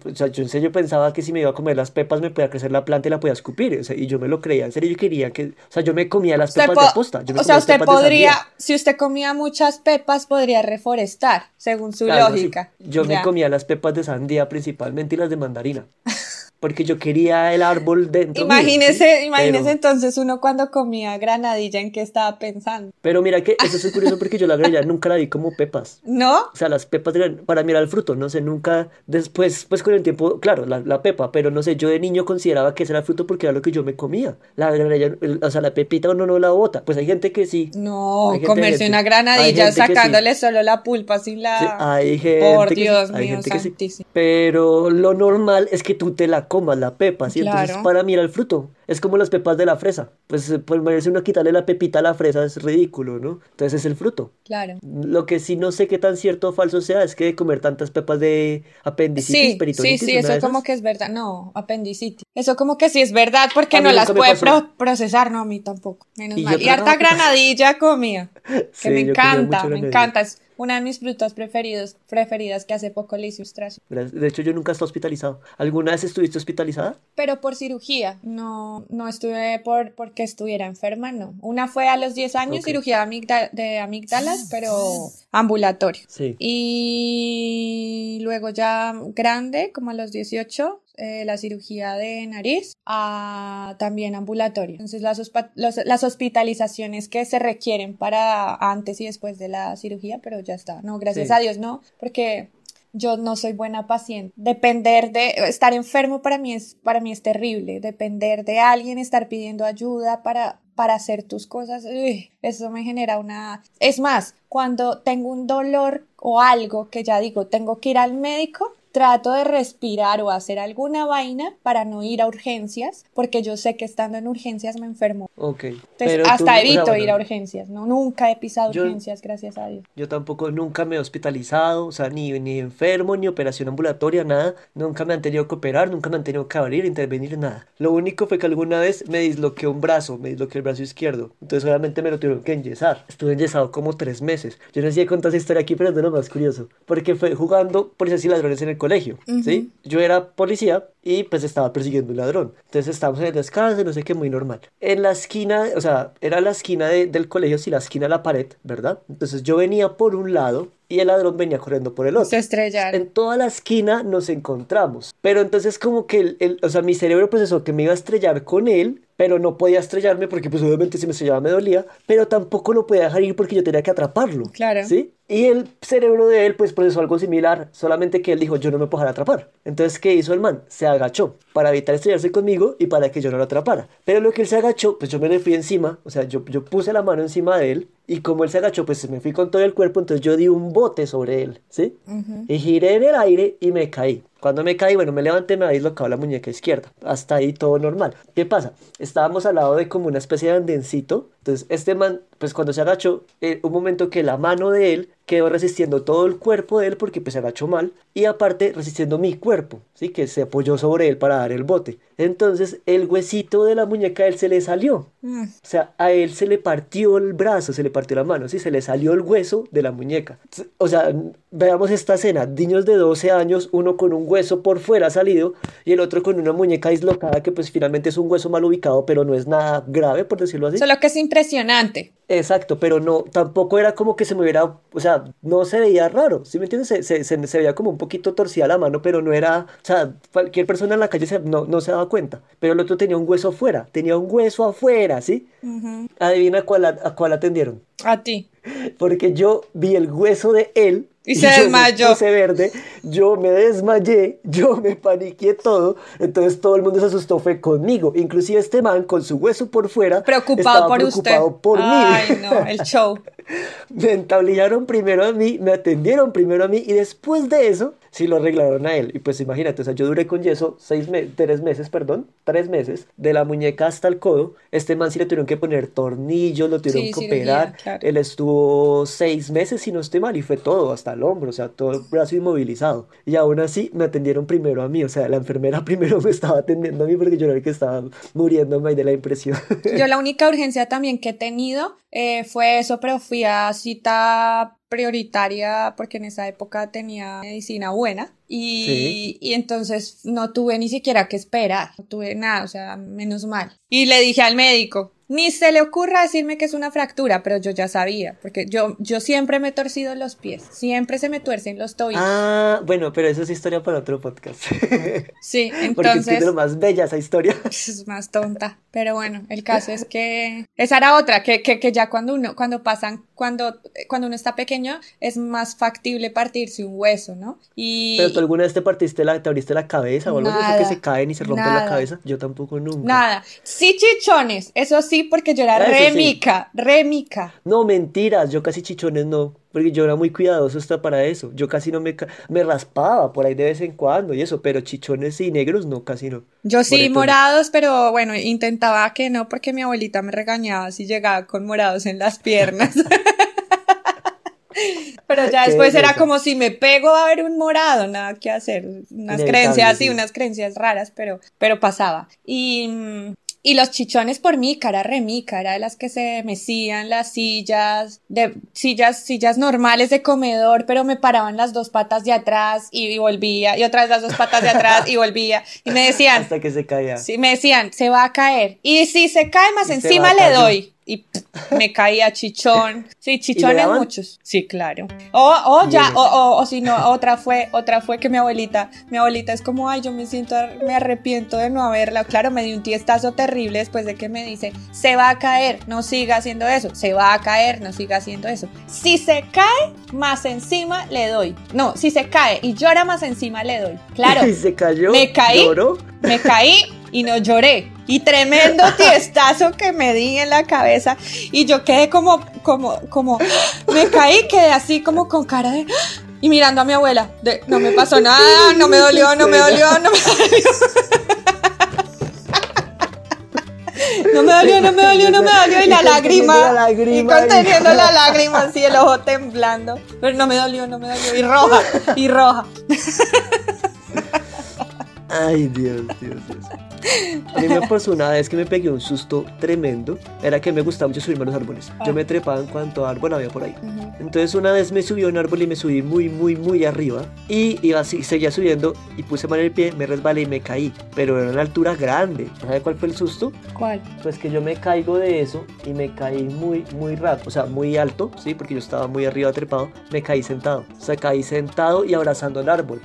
o sea, yo en serio pensaba que si me iba a comer las pepas me podía crecer la planta y la podía escupir, o sea, y yo me lo creía, en serio yo quería que, o sea, yo me comía las pepas de aposta, yo me o sea, usted podría, si usted comía muchas pepas, podría reforestar, según su lógica. Yo me comía las pepas de sandía principalmente y las de mandarina, <laughs> porque yo quería el árbol dentro mío, Imagínese, ¿sí? imagínese Pero- entonces uno cuando comía granadilla en qué estaba pensando. Pero mira que eso es curioso porque yo la <laughs> granadilla nunca la vi como pepas. ¿No? O sea, las pepas de gran- para era el fruto, no sé, nunca, después, pues con el tiempo, claro, la, la pepa, pero no sé, yo de niño consideraba que ese era el fruto porque era lo que yo me comía. La granadilla, el- o sea, la pepita uno no la bota, pues hay gente que sí. No, Hay gente- comerse una hay granadilla sí. sacándole solo la pulpa sin la... Sí, hay gente Por que Dios hay mío que sí. santísimo. Pero lo normal es que tú te la comas, la pepa, ¿sí? Entonces Claro. para mí era el fruto. Es como las pepas de la fresa. Pues eh, por merecer uno quitarle la pepita a la fresa es ridículo, ¿no? Entonces es el fruto. Claro. Lo que sí no sé qué tan cierto o falso sea es que comer tantas pepas de apendicitis, Sí, sí, peritonitis, sí, eso como que es verdad. No, apendicitis. Eso como que sí es verdad porque A no las puede pro- procesar, no, a mí tampoco. Menos Y mal. Y harta granadilla comía. <laughs> Que Sí, me encanta, me encanta. Es una de mis frutas preferidos, preferidas que hace poco le hice ilustración. De hecho, yo nunca he estado hospitalizado. ¿Alguna vez estuviste hospitalizada? Pero por cirugía, no, no estuve por porque estuviera enferma, no. Una fue a los 10 años, cirugía de, amigda- de amígdalas, pero ambulatorio. Sí. Y luego ya grande, como a los 18, eh, la cirugía de nariz, ah, también ambulatorio. Entonces las, los- las hospitalizaciones que se requieren para antes y después de la cirugía, pero ya está. No, gracias Sí. a Dios, no, porque yo no soy buena paciente. Depender de estar enfermo para mí es para mí es terrible. Depender de alguien, estar pidiendo ayuda para para hacer tus cosas, uy, eso me genera una es más, cuando tengo un dolor o algo que ya digo, tengo que ir al médico, trato de respirar o hacer alguna vaina para no ir a urgencias, porque yo sé que estando en urgencias me enfermo. Ok. Entonces, Pero tú- hasta o sea, evito bueno, ir a urgencias, ¿no? Nunca he pisado Yo- urgencias, gracias a Dios. Yo tampoco nunca me he hospitalizado, o sea, ni, ni enfermo, ni operación ambulatoria, nada. Nunca me han tenido que operar, nunca me han tenido que abrir, intervenir, nada. Lo único fue que alguna vez me disloqué un brazo, me disloqué el brazo izquierdo. Entonces obviamente me lo tuvieron que enyesar. Estuve enyesado como tres meses. Yo no sé si contar esa historia aquí, pero es de lo más curioso. Porque fue jugando policías y ladrones en el colegio, ¿sí? Yo era policía y pues estaba persiguiendo un ladrón. Entonces estábamos en el descanso, no sé qué, muy normal. En la esquina, o sea, era la esquina de- del colegio, sí, la esquina de la pared, ¿verdad? Entonces yo venía por un lado y el ladrón venía corriendo por el otro. Se estrellaron. En toda la esquina nos encontramos. Pero entonces como que, el, el- o sea, mi cerebro procesó que me iba a estrellar con él, pero no podía estrellarme porque pues obviamente si me estrellaba me dolía, pero tampoco lo podía dejar ir porque yo tenía que atraparlo. Claro. ¿Sí? Y el cerebro de él pues procesó algo similar, solamente que él dijo, yo no me puedo dejar atrapar. Entonces, ¿qué hizo el man? Se agachó para evitar estrellarse conmigo y para que yo no lo atrapara. Pero lo que él se agachó, pues yo me le fui encima, o sea, yo, yo puse la mano encima de él y como él se agachó, pues me fui con todo el cuerpo, entonces yo di un bote sobre él, ¿sí? Y giré en el aire y me caí. Cuando me caí, bueno, me levanté, me había dislocado la muñeca izquierda. Hasta ahí todo normal. ¿Qué pasa? Estábamos al lado de como una especie de andencito. Entonces, este man, pues cuando se agachó, eh, un momento que la mano de él quedó resistiendo todo el cuerpo de él porque pues se agachó mal y aparte resistiendo mi cuerpo, ¿sí? Que se apoyó sobre él para dar el bote. Entonces, el huesito de la muñeca a él se le salió. Mm. O sea, a él se le partió el brazo, se le partió la mano, sí, se le salió el hueso de la muñeca. O sea, veamos esta escena, niños de 12 años, uno con un hueso por fuera salido y el otro con una muñeca dislocada que pues finalmente es un hueso mal ubicado, pero no es nada grave, por decirlo así. Solo que es impresionante. Exacto, pero no, tampoco era como que se me hubiera, o sea, no se veía raro, ¿sí me entiendes? Se, se, se, se veía como un poquito torcida la mano, pero no era, o sea, cualquier persona en la calle se- no, no se daba cuenta, pero el otro tenía un hueso afuera, tenía un hueso afuera, ¿sí? Ujú. Adivina cuál, a, a cuál atendieron, A ti. <laughs> porque yo vi el hueso de él. Y se desmayó. puse verde, yo me desmayé, yo me paniqué todo, entonces todo el mundo se asustó, fue conmigo, inclusive este man con su hueso por fuera, Preocupado por preocupado usted. por mí. Ay, no, el show. <laughs> Me entablillaron primero a mí, me atendieron primero a mí y después de eso sí lo arreglaron a él. Y pues imagínate, o sea, yo duré con yeso seis me- tres meses, perdón, tres meses, de la muñeca hasta el codo. Este man sí le tuvieron que poner tornillos, lo tuvieron Sí, que cirugía, operar. claro. Él estuvo seis meses, si no estoy mal, y fue todo, hasta el hombro, o sea, todo el brazo inmovilizado. Y aún así me atendieron primero a mí, o sea, la enfermera <laughs> primero me estaba atendiendo a mí porque yo era el que estaba muriéndome de la impresión. Yo la <laughs> única urgencia también que he tenido eh, fue eso, pero fui a cita prioritaria porque en esa época tenía medicina buena y, Sí. y entonces no tuve ni siquiera que esperar, no tuve nada, o sea, menos mal. Y le dije al médico, ni se le ocurra decirme que es una fractura, pero yo ya sabía, porque yo, yo siempre me he torcido los pies, siempre se me tuercen los tobillos. ah, bueno, pero eso es historia para otro podcast. <laughs> sí, <laughs> Porque es que es entonces... lo más bella esa historia. <laughs> Es más tonta. Pero bueno, el caso es que esa era otra, que, que, que ya cuando uno, cuando pasan, cuando, cuando uno está pequeño, es más factible partirse un hueso, ¿no? Y Pero tú alguna vez te partiste la, te abriste la cabeza o algo de eso que se caen y se rompen la cabeza. Yo tampoco nunca. nada. Sí chichones, eso sí, porque yo era Eso sí. rémica, rémica. No, mentiras, yo casi chichones no, porque yo era muy cuidadoso hasta para eso. Yo casi no me, me raspaba por ahí de vez en cuando y eso, pero chichones y negros no, casi no. Yo sí, Moretones. morados, pero bueno, intentaba que no, porque mi abuelita me regañaba si llegaba con morados en las piernas. <laughs> Pero ya después era como si me pego va a haber un morado, nada que hacer. Unas Inevitable, creencias, sí, unas creencias raras, pero, pero pasaba. Y, y los chichones por mí, cara remica, era de las que se mecían las sillas, de sillas, sillas normales de comedor, pero me paraban las dos patas de atrás y, y volvía, y otra vez las dos patas de atrás y volvía. Y me decían, <laughs> Hasta que se caía. Sí, me decían, se va a caer. Y si se cae más Y encima le doy. Y me caía chichón. Sí, chichones muchos. Sí, claro. O, o ya, o, o, o si no, otra fue, otra fue que mi abuelita, mi abuelita es como, ay, yo me siento, me arrepiento de no haberla. Claro, me dio un tiestazo terrible después de que me dice, se va a caer, no siga haciendo eso. Se va a caer, no siga haciendo eso. Si se cae, más encima le doy. No, si se cae y llora más encima le doy. Claro. <laughs> Y se cayó. Me caí. lloró. Me caí y no lloré. Y tremendo <laughs> tiestazo que me di en la cabeza. Y yo quedé como, como, como, me caí, quedé así como con cara de. Y mirando a mi abuela, de, no me pasó nada, no me dolió, no me dolió, no me dolió. <laughs> No me dolió, no me dolió, no me dolió. Y la lágrima. la lágrima y conteniendo la lágrima, así el ojo temblando. Pero no me dolió, no me dolió. Y roja, y roja. <laughs> Ay, Dios, Dios, Dios. A mí me pasó una vez que me pegué un susto tremendo. Era que me gustaba mucho subirme a los árboles. Yo me trepaba en cuanto árbol había por ahí. Entonces una vez me subí a un árbol y me subí muy, muy, muy arriba. Y iba así, seguía subiendo y puse mal el pie, me resbalé y me caí. Pero era una altura grande. ¿Sabe cuál fue el susto? ¿Cuál? Pues que yo me caigo de eso y me caí muy, muy rápido. O sea, muy alto, ¿sí? Porque yo estaba muy arriba trepado. Me caí sentado. O sea, caí sentado y abrazando el árbol.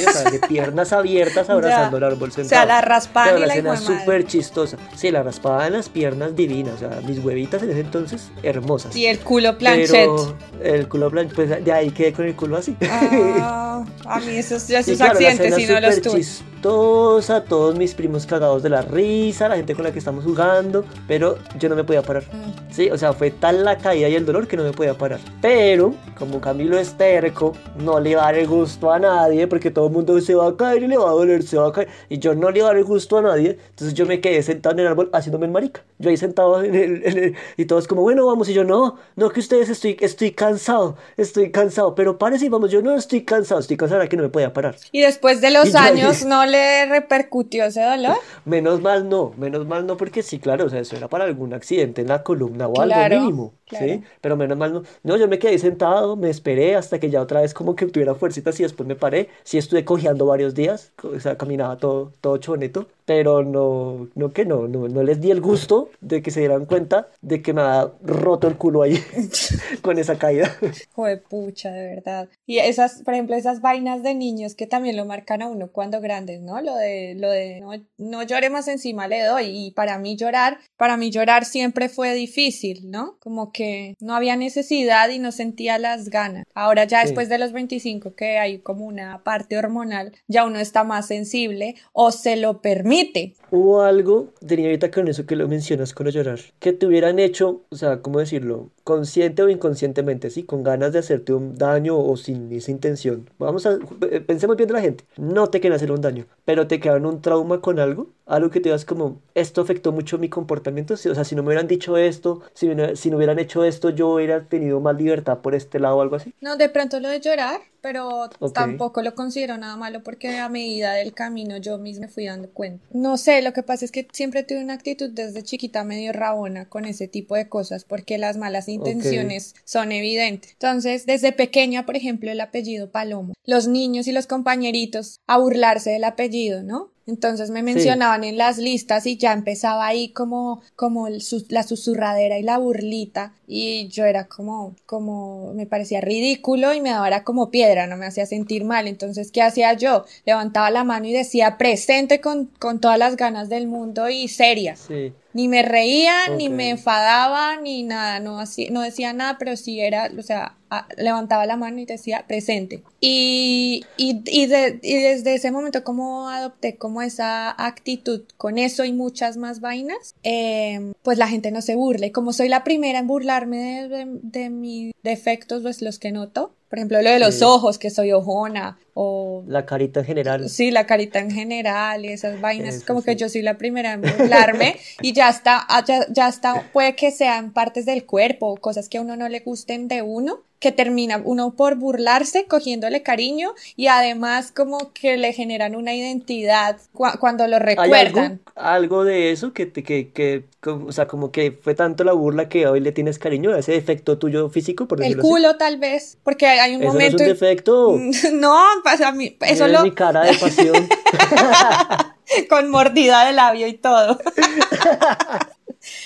Sí, o sea, de piernas abiertas <laughs> abrazando el árbol sentado. O sea, la raspada y la escena súper chistosa. Sí, la raspada en las piernas divinas. O sea, mis huevitas en ese entonces hermosas. Y el culo planchet. Pero el culo planchet, pues de ahí quedé con el culo así. Ah, a mí <laughs> esos, esos claro, la accidentes escena no los tuve. chistosa, todos mis primos cagados de la risa, la gente con la que estamos jugando, pero yo no me podía parar. Mm. Sí, o sea, fue tal la caída y el dolor que no me podía parar. Pero, como Camilo es terco, no le va a dar el gusto a nadie, porque todo el mundo se va a caer y le va a doler, se va a caer. Y yo no le va a dar el gusto a nadie, entonces yo me quedé sentado en el árbol haciéndome el marica. Yo ahí sentado en el, en el- y todos como, bueno, vamos. Y yo, no, no, que ustedes estoy, estoy cansado, estoy cansado, pero párese y vamos. Yo no estoy cansado, estoy cansado, que no me podía parar. Y después de los ahí- años no le repercutió ese dolor. Menos mal no, menos mal no, porque sí, claro, o sea, eso era para algún accidente en la columna o Claro, algo mínimo, ¿sí? Pero menos mal no. No, yo me quedé sentado, me esperé hasta que ya otra vez como que tuviera fuercitas y después me paré. Sí estuve cojeando varios días, o sea, caminaba todo, todo choneto, pero no, no que no, no, no les di el gusto de que se dieran cuenta de que me había roto el culo ahí <laughs> con esa caída. Joder, pucha, de verdad. Y esas, por ejemplo, esas vainas de niños que también lo marcan a uno cuando grandes, ¿no? Lo de, lo de no, no llore más encima le doy. Y para mí llorar, para mí llorar siempre fue difícil, ¿no? Como que no había necesidad y no sentía las ganas. Ahora ya Sí. después de los 25 que hay como una parte hormonal, ya uno está más sensible o se lo permite permite Hubo algo, tenía ahorita con eso que lo mencionas con lo llorar, que te hubieran hecho, o sea, ¿cómo decirlo? Consciente o inconscientemente, ¿sí? Con ganas de hacerte un daño o sin esa intención. Vamos a, eh, pensemos bien de la gente, no te quieren hacer un daño, pero te quedaron un trauma con algo, algo que te das como, esto afectó mucho mi comportamiento, o sea, si no me hubieran dicho esto, si, me- si no hubieran hecho esto, yo hubiera tenido más libertad por este lado o algo así. No, de pronto lo de llorar, pero tampoco lo considero nada malo porque a medida del camino yo misma me fui dando cuenta. No sé, lo que pasa es que siempre tuve una actitud desde chiquita medio rabona con ese tipo de cosas porque las malas intenciones son evidentes. Entonces, desde pequeña, por ejemplo, el apellido Palomo, los niños y los compañeritos a burlarse del apellido, ¿no? Entonces me mencionaban en las listas y ya empezaba ahí como, como el la susurradera y la burlita y yo era como, como, me parecía ridículo y me daba era como piedra, no me hacía sentir mal. Entonces, ¿qué hacía yo? Levantaba la mano y decía presente con, con todas las ganas del mundo y seria. Sí. Ni me reía, ni me enfadaba, ni nada, no, hacía, no decía nada, pero sí era, o sea, levantaba la mano y decía presente. Y, y, y, de- y desde ese momento como adopté como esa actitud con eso y muchas más vainas, eh, pues la gente no se burla. Y como soy la primera en burlarme de, de, de mis defectos, pues los que noto, por ejemplo, lo de los Sí. ojos, que soy ojona, o La carita en general. Sí, la carita en general y esas vainas, Eso como que sí. yo soy la primera en burlarme <laughs> y ya está, ah, ya, ya está, puede que sean partes del cuerpo cosas que a uno no le gusten de uno, que termina uno por burlarse, cogiéndole cariño y además como que le generan una identidad cua- cuando lo ¿Hay recuerdan. algo, algo de eso que, te, que, que, o sea, como que fue tanto la burla que hoy le tienes cariño a ese defecto tuyo físico, por El decirlo así? culo tal vez, porque hay un Eso no es momento... un defecto. <laughs> No, pasa a mí, eso lo... mi cara de pasión. <laughs> con mordida de labio y todo. <laughs>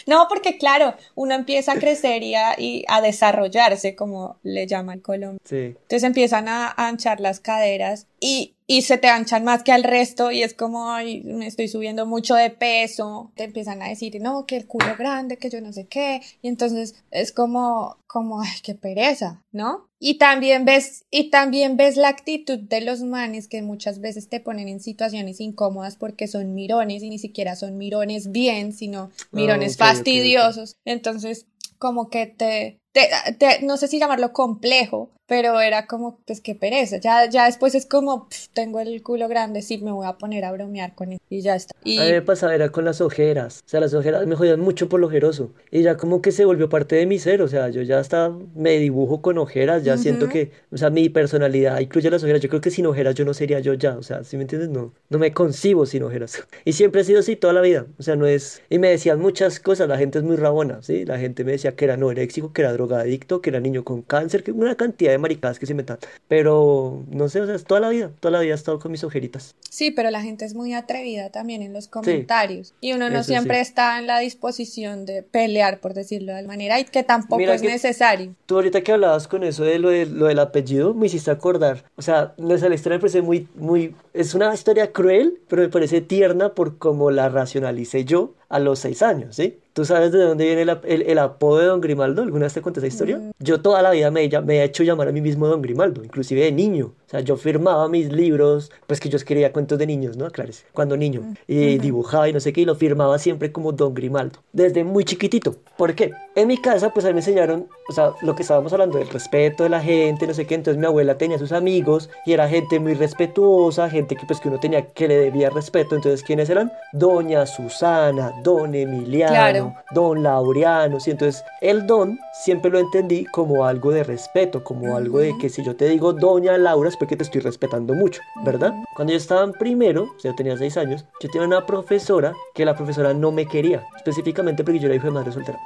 No, porque claro, uno empieza a crecer y a, y a desarrollarse, como le llaman Colombia. Sí. Entonces empiezan a, a anchar las caderas y, y se te anchan más que al resto y es como, ay, me estoy subiendo mucho de peso. Te empiezan a decir, no, que el culo grande, que yo no sé qué. Y entonces es como, como, ay, qué pereza, ¿no? Y también ves, y también ves la actitud de los manes que muchas veces te ponen en situaciones incómodas porque son mirones y ni siquiera son mirones bien, sino mirones ok, ok. fastidiosos. Entonces, como que te, te, te- no sé si llamarlo complejo, pero era como, pues qué pereza. Ya, ya después es como, tengo el culo grande, sí, me voy a poner a bromear con él y ya está. Y... A mí me pasaba, era con las ojeras. O sea, las ojeras me jodían mucho por lo ojeroso. Y ya como que se volvió parte de mi ser. O sea, yo ya hasta me dibujo con ojeras. Ya siento que, o sea, mi personalidad incluye las ojeras. Yo creo que sin ojeras yo no sería yo ya. O sea, si me entiendes? No, no me concibo sin ojeras. <laughs> Y siempre he sido así toda la vida. O sea, no es. Y me decían muchas cosas. La gente es muy rabona, ¿sí? La gente me decía que era anoréxico, que era drogadicto, que era niño con cáncer, que una cantidad de maricadas que se metan. Pero, no sé, o sea, es toda la vida. Toda la vida he estado con mis ojeritas. Sí, pero la gente es muy atrevida también en los comentarios. y uno no siempre está en la disposición de pelear, por decirlo de alguna manera, y que tampoco es necesario. Tú ahorita que hablabas con eso de lo, de lo del apellido, me hiciste acordar. O sea, la historia me parece muy, muy... Es una historia cruel, pero me parece tierna por cómo la racionalicé yo a los seis años, ¿sí? ¿Tú sabes de dónde viene el, el, apodo de Don Grimaldo? ¿Alguna vez te conté esa historia? Mm. Yo toda la vida me, me, he hecho llamar a mí mismo Don Grimaldo, inclusive de niño. Sea, yo firmaba mis libros, pues que yo escribía cuentos de niños, ¿no? Claro, cuando niño. Mm. Y dibujaba y no sé qué, y lo firmaba siempre como Don Grimaldo. Desde muy chiquitito. ¿Por qué? En mi casa, pues a mí me enseñaron, o sea, lo que estábamos hablando del respeto de la gente, no sé qué. Entonces mi abuela tenía sus amigos y era gente muy respetuosa, gente que pues que uno tenía que le debía respeto. Entonces, ¿quiénes eran? Doña Susana, Don Emiliano, Don Laureano, ¿sí? Entonces, el don siempre lo entendí como algo de respeto, como algo de que si yo te digo Doña Laura es porque te estoy respetando mucho, ¿verdad? Cuando yo estaba en primero, o sea, yo tenía seis años, yo tenía una profesora que la profesora no me quería, específicamente porque yo era hijo de madre soltera.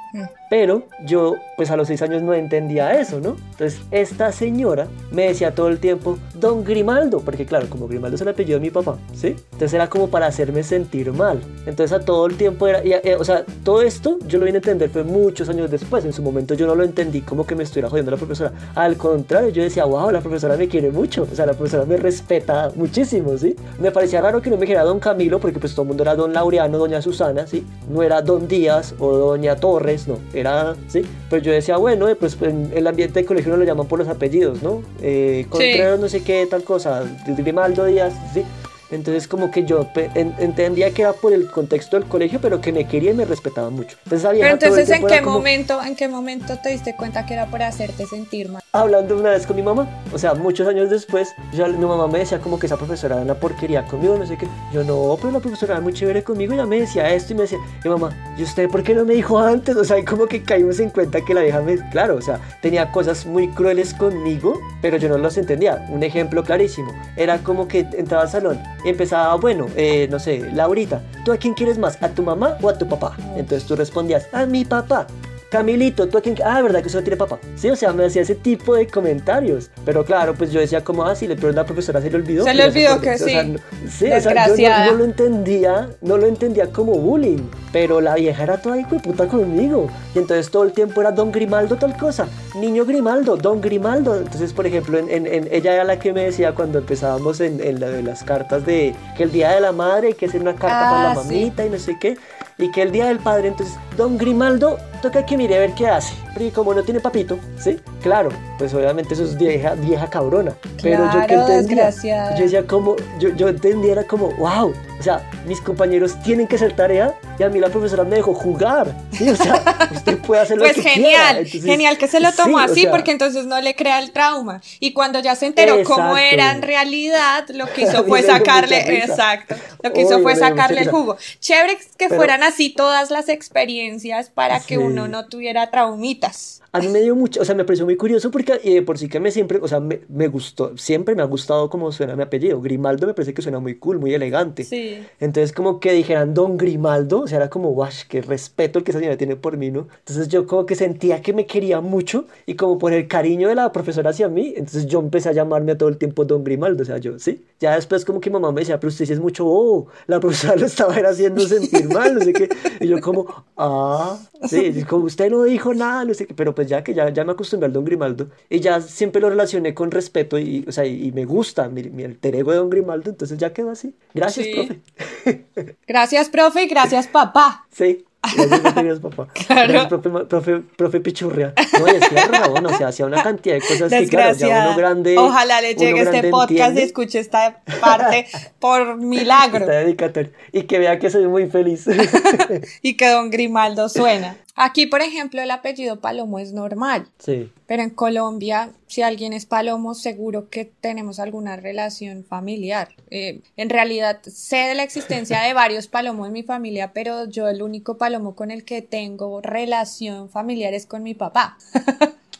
Pero yo, pues a los seis años no entendía eso, ¿no? Entonces, esta señora me decía todo el tiempo, Don Grimaldo, porque claro, como Grimaldo es el apellido de mi papá, ¿sí? Entonces era como para hacerme sentir mal. Entonces a todo el tiempo era, eh, o sea, todo esto yo lo vine a entender fue muchos años después. En su momento yo no lo entendí como que me estuviera jodiendo la profesora. Al contrario, yo decía, wow, la profesora me quiere mucho. O sea, la profesora me respeta muchísimo, ¿sí? Me parecía raro que no me dijera don Camilo, porque pues todo el mundo era don Laureano, doña Susana, ¿sí? No era don Díaz o doña Torres, no. Era, ¿sí? Pero yo decía, bueno, eh, pues en el ambiente de colegio no lo llaman por los apellidos, ¿no? Eh, Contreras, no sé qué, tal cosa. Grimaldo Díaz, ¿sí? Entonces como que yo entendía que era por el contexto del colegio, pero que me quería y me respetaba mucho. Entonces, pero entonces ¿en qué momento, en qué momento te diste cuenta que era por hacerte sentir mal? Hablando una vez con mi mamá, o sea, muchos años después, yo, mi mamá me decía como que esa profesora era una porquería conmigo, no sé qué. Yo no, pero la profesora era muy chévere conmigo, y ella me decía esto y me decía, y mamá, ¿y usted por qué no me dijo antes? O sea, como que caímos en cuenta que la vieja me, claro, o sea, tenía cosas muy crueles conmigo, pero yo no los entendía. Un ejemplo clarísimo, era como que entraba al salón empezaba, bueno, eh, no sé, Laurita, ¿tú a quién quieres más? ¿A tu mamá o a tu papá? Entonces tú respondías, a mi papá. Camilito, ¿tú a quién? Ah, ¿verdad que usted no tiene papá? Sí, o sea, me hacía ese tipo de comentarios. Pero claro, pues yo decía como, ah, sí, le a la profesora se le olvidó. Se le olvidó que sí. sí, o sea, yo no, lo entendía, no lo entendía como bullying. Pero la vieja era toda de puta conmigo. Y entonces todo el tiempo era Don Grimaldo tal cosa. Niño Grimaldo, Don Grimaldo. Entonces, por ejemplo, en, en, ella era la que me decía cuando empezábamos en, en, la de las cartas de que el día de la madre hay que hacer una carta para la ah, mamita y no sé qué y que el día del padre, entonces, don Grimaldo toca que mire a ver qué hace. Porque como no tiene papito, ¿sí? Claro, pues obviamente eso es vieja, vieja cabrona. Pero yo que entendía, yo decía como, yo, yo entendía era como, wow, o sea, mis compañeros tienen que hacer tarea y a mí la profesora me dejó jugar. ¿sí? O sea, <laughs> usted puede hacer lo pues que genial, genial que se lo tomó así porque entonces no le crea el trauma. Y cuando ya se enteró cómo era en realidad, lo que hizo <laughs> fue sacarle, exacto, lo que hizo fue sacarle el jugo. Chévere que fueran así todas las experiencias para que uno no tuviera traumitas a mí me dio mucho, o sea, me pareció muy curioso porque eh, por sí que me siempre, o sea, me, me, gustó, siempre me ha gustado cómo suena mi apellido. Grimaldo me parece que suena muy cool, muy elegante. Sí. Entonces, como que dijeran Don Grimaldo, o sea, era como, wash, qué respeto el que esa señora tiene por mí, ¿no? Entonces, yo como que sentía que me quería mucho y como por el cariño de la profesora hacia mí, entonces yo empecé a llamarme a todo el tiempo Don Grimaldo, o sea, yo, sí. Ya después, como que mamá me decía, pero usted sí es mucho, oh, la profesora <laughs> lo estaba haciendo sentir mal, no sé qué. Y yo, como, ah, sí, <laughs> como usted no dijo nada, no sé qué, pero pues ya que ya, ya me acostumbré al Don Grimaldo y ya siempre lo relacioné con respeto y, o sea, y, me gusta mi, mi, alter ego de Don Grimaldo, entonces ya quedó así. Gracias, profe. <laughs> Gracias, profe, y gracias, papá. Sí. Gracias, papá. <laughs> Claro. profe, profe, profe, Pichurria. No, y es bueno, o sea, hacía una cantidad de cosas que, claro, ya uno grande. Ojalá le llegue este podcast y escuche esta parte por <laughs> milagro. Esta dedicatoria. Y que vea que soy muy feliz. <laughs> <laughs> y que Don Grimaldo suena. Aquí, por ejemplo, el apellido Palomo es normal. Sí. Pero en Colombia, si alguien es Palomo, seguro que tenemos alguna relación familiar. Eh, en realidad, sé de la existencia de varios Palomos en mi familia, pero yo el único Palomo con el que tengo relación familiar es con mi papá.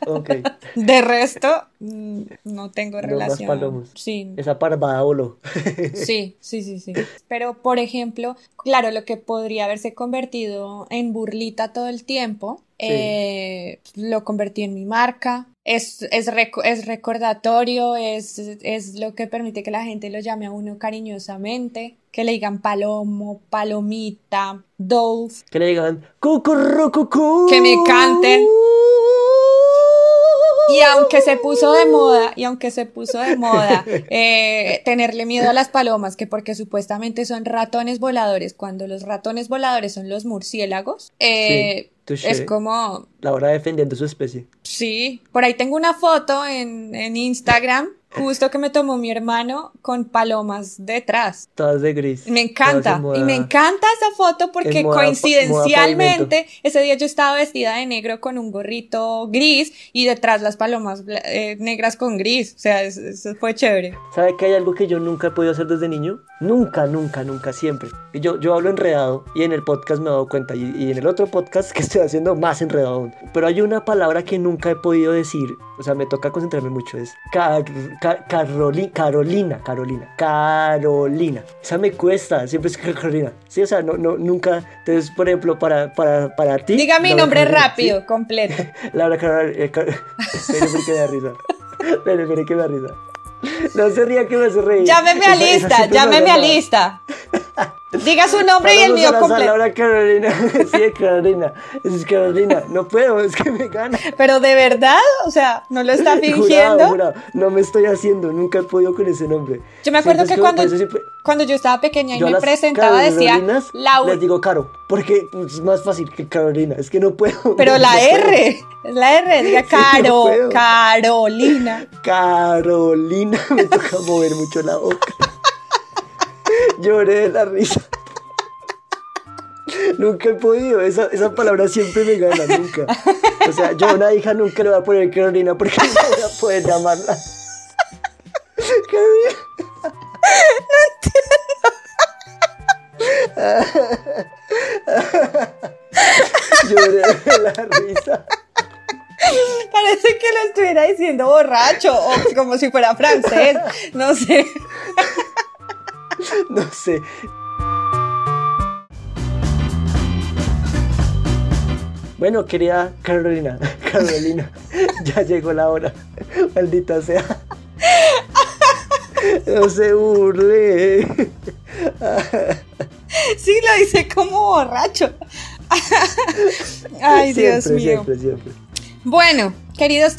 Ok. De resto, mm, no tengo No más relación. palomos. Sí, Esa parvada voló. sí, sí, sí, sí. Pero, por ejemplo, claro, lo que podría haberse convertido en burlita todo el tiempo, Sí. eh, lo convertí en mi marca. Es, es, reco- es recordatorio, es, es lo que permite que la gente lo llame a uno cariñosamente, que le digan palomo, palomita, dove. Que le digan cucurrucucú. Que me canten. Y aunque se puso de moda, y aunque se puso de moda eh, tenerle miedo a las palomas, que porque supuestamente son ratones voladores, cuando los ratones voladores son los murciélagos, eh, Sí, es como, Laura defendiendo su especie. sí, por ahí tengo una foto en, en Instagram, justo que me tomó mi hermano con palomas detrás. Todas de gris. Me encanta, moda- y me encanta esa foto porque moda coincidencialmente ese día yo estaba vestida de negro con un gorrito gris y detrás las palomas eh, negras con gris, o sea, es- eso fue chévere. ¿Sabe que hay algo que yo nunca he podido hacer desde niño? Nunca, nunca, nunca, siempre. Y yo, yo hablo enredado y en el podcast me he dado cuenta y, y en el otro podcast <laughs> que estoy haciendo más enredado aún. Pero hay una palabra que nunca he podido decir, o sea, me toca concentrarme mucho, es car- ca- Caroli- Carolina, Carolina, Carolina. Esa me cuesta, siempre es Carolina. Sí, o sea, no, no, nunca. Entonces, por ejemplo, para, para, para ti... Diga mi nombre Carolina, rápido, completo. <laughs> Laura Carolina. Eh, Car- que me da risa. Que me da risa. No se ría que me hace reír. Llámeme a Esa- lista, llámeme a lista. <laughs> Diga su nombre y el mío completo. Laura Carolina. <laughs> Sí, Carolina. Es Carolina. No puedo, es que me gana. Pero de verdad, o sea, no lo está <laughs> fingiendo. jurado. No me estoy haciendo. Nunca he podido con ese nombre. Yo me acuerdo es que cuando, siempre- cuando yo estaba pequeña y yo me las presentaba decía Laura, Les digo Caro. Porque es más fácil que Carolina. Es que no puedo. <laughs> pero no la. R, es la R, diga Caro. Carolina. Carolina. Me toca mover mucho la boca. Lloré de la risa. Nunca he podido, esa, esa palabra siempre me gana, nunca. O sea, yo a una hija nunca le voy a poner Carolina porque <laughs> no voy a poder llamarla. Carolina. Lloré de la risa. Parece que lo estuviera diciendo borracho o como si fuera francés, no sé. <laughs> No sé. Bueno, querida Carolina, <laughs> Carolina, <laughs> ya llegó la hora. Maldita sea. No se burle. Sí, lo dice como borracho. Ay, Dios mío. siempre, siempre. Bueno, queridos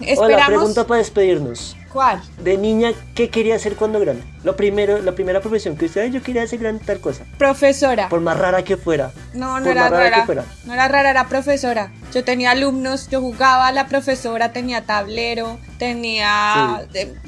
Hola, esperamos. pregunta para despedirnos. ¿Cuál? De niña, ¿qué quería hacer cuando grande? Lo primero, la primera profesión que usted, "Ay, yo quería hacer grande tal cosa. Profesora. Por más rara que fuera. No, no por era más rara que rara. fuera. No era rara, era profesora. Yo tenía alumnos, yo jugaba, la profesora tenía tablero, tenía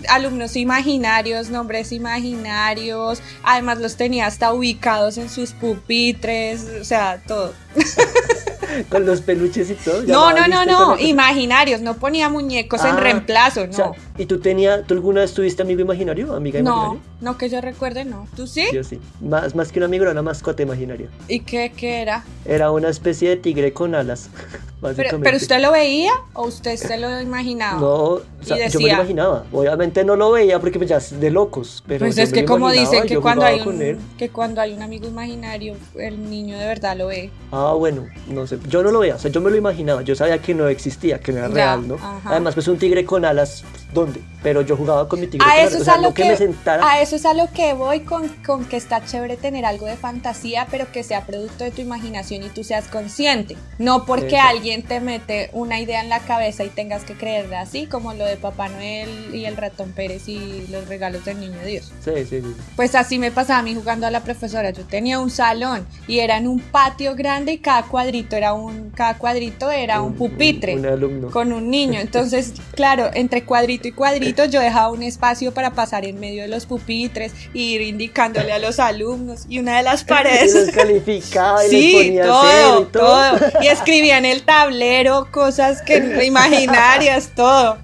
alumnos imaginarios, nombres imaginarios, además los tenía hasta ubicados en sus pupitres, o sea, todo. <laughs> Con los peluches y todo. No, no, no, no, imaginarios, no ponía muñecos en Ah, reemplazo, no. O sea, ¿y tú tenía, tú alguna vez tuviste amigo imaginario? ¿Amiga no, imaginaria? No que yo recuerde, no. ¿Tú sí? Yo sí. Más, más que un amigo era una mascota imaginaria. ¿Y qué, qué era? Era una especie de tigre con alas. <laughs> Pero, pero usted lo veía o usted se lo imaginaba? No, o sea, yo me lo imaginaba. Obviamente no lo veía porque pues, ya es de locos. Pero Pues es que como dicen que cuando hay un que cuando hay un amigo imaginario, el niño de verdad lo ve. Ah, bueno, no sé. Yo no lo veía, o sea, yo me lo imaginaba. Yo sabía que no existía, que no era Ya, real, ¿no? ajá. Además, pues un tigre con alas, ¿dónde? Pero yo jugaba con mi tigre A con eso, alas. es O sea, a lo no que, que, me sentara. a eso es a lo que voy con, con que está chévere tener algo de fantasía, pero que sea producto de tu imaginación y tú seas consciente. No porque Exacto. alguien te mete una idea en la cabeza y tengas que creerla así, como lo de Papá Noel y el ratón Pérez y los regalos del niño Dios. Sí, sí, sí. Pues así me pasaba a mí jugando a la profesora. Yo tenía un salón y era en un patio grande y cada cuadrito era un, cada cuadrito era un, pupitre Un, alumno. con un niño. <laughs> Entonces, claro, entre cuadrito y cuadrito <laughs> yo dejaba un espacio para pasar en medio de los pupitres e ir indicándole a los alumnos y una de las <laughs> Y los paredes. calificaba y <laughs> les Sí, ponía cero todo, y todo. todo. Y escribía en el tablero cosas que <laughs> imaginarias, todo.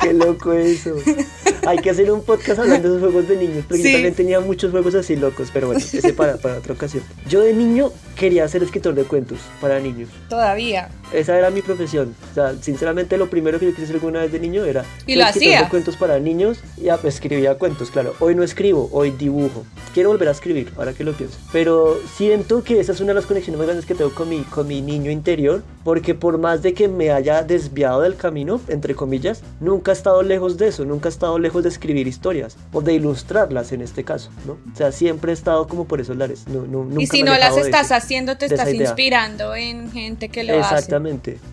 Qué loco eso. Hay que hacer un podcast hablando de esos juegos de niños, porque yo también tenía muchos juegos así locos, pero bueno, ese para, para otra ocasión. Yo de niño quería ser escritor de cuentos para niños. Todavía. Esa era mi profesión. O sea, sinceramente lo primero que yo quise hacer alguna vez de niño era ¿Y lo hacía? cuentos para niños y escribía cuentos, claro. Hoy no escribo, hoy dibujo. Quiero volver a escribir, ahora que lo pienso. Pero siento que esa es una de las conexiones más grandes que tengo con mi, con mi niño interior, porque por más de que me haya desviado del camino, entre comillas, nunca he estado lejos de eso, nunca he estado lejos de escribir historias o de ilustrarlas en este caso, ¿no? O sea, siempre he estado como por esos lares. No, no, nunca y si me no las estás eso, haciendo, te estás inspirando en gente que lo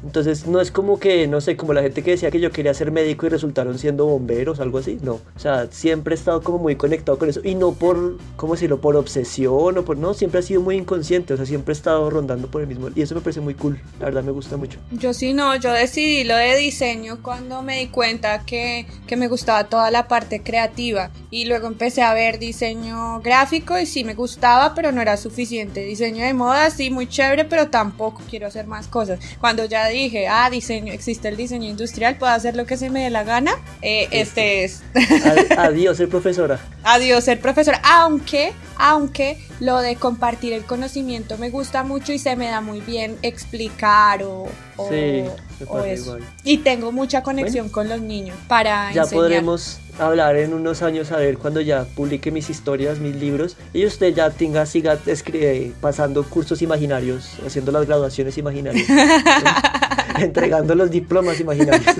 Entonces no es como que, no sé, como la gente que decía que yo quería ser médico y resultaron siendo bomberos, algo así. No. O sea, siempre he estado como muy conectado con eso. Y no por, ¿cómo decirlo? Por obsesión o por, no, siempre ha sido muy inconsciente. O sea, siempre he estado rondando por el mismo. Y eso me parece muy cool. La verdad me gusta mucho. Yo sí no, yo decidí lo de diseño cuando me di cuenta que, que me gustaba toda la parte creativa. Y luego empecé a ver diseño gráfico y sí me gustaba, pero no era suficiente. Diseño de moda, sí, muy chévere, pero tampoco quiero hacer más cosas. Cuando ya dije, ah, diseño, existe el diseño industrial, puedo hacer lo que se me dé la gana, eh, este es. Ad- <laughs> Adiós, ser profesora. Adiós ser profesora, aunque, aunque lo de compartir el conocimiento me gusta mucho y se me da muy bien explicar o, o- Sí, me o eso. igual. Y tengo mucha conexión con los niños para Ya enseñar. podremos hablar en unos años, a ver, cuando ya publique mis historias, mis libros, y usted ya tenga, siga escri- pasando cursos imaginarios, haciendo las graduaciones imaginarias, <laughs> entregando los diplomas imaginarios. <laughs>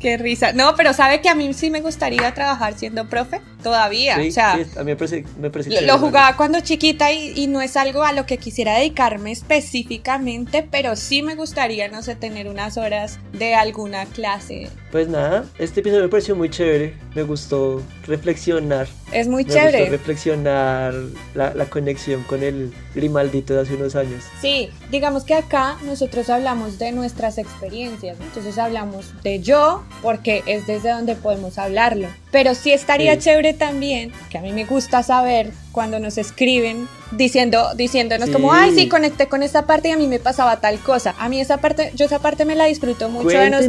Qué risa. No, pero sabe que a mí sí me gustaría trabajar siendo profe todavía. Sí, o sea, sí, a mí me parece, me parece Lo, lo jugaba cuando chiquita y, y no es algo a lo que quisiera dedicarme específicamente, pero sí me gustaría, no sé, tener unas horas de alguna clase. Pues nada, este episodio me pareció muy chévere, me gustó reflexionar, Es muy me gustó chévere. reflexionar la, la conexión con el Grimaldito de hace unos años. Sí, digamos que acá nosotros hablamos de nuestras experiencias, ¿no? entonces hablamos de yo, porque es desde donde podemos hablarlo. Pero sí estaría Sí. chévere también, que a mí me gusta saber cuando nos escriben diciendo, diciéndonos Sí. como, ay, sí, conecté con esta parte y a mí me pasaba tal cosa. A mí esa parte, yo esa parte me la disfruto mucho de los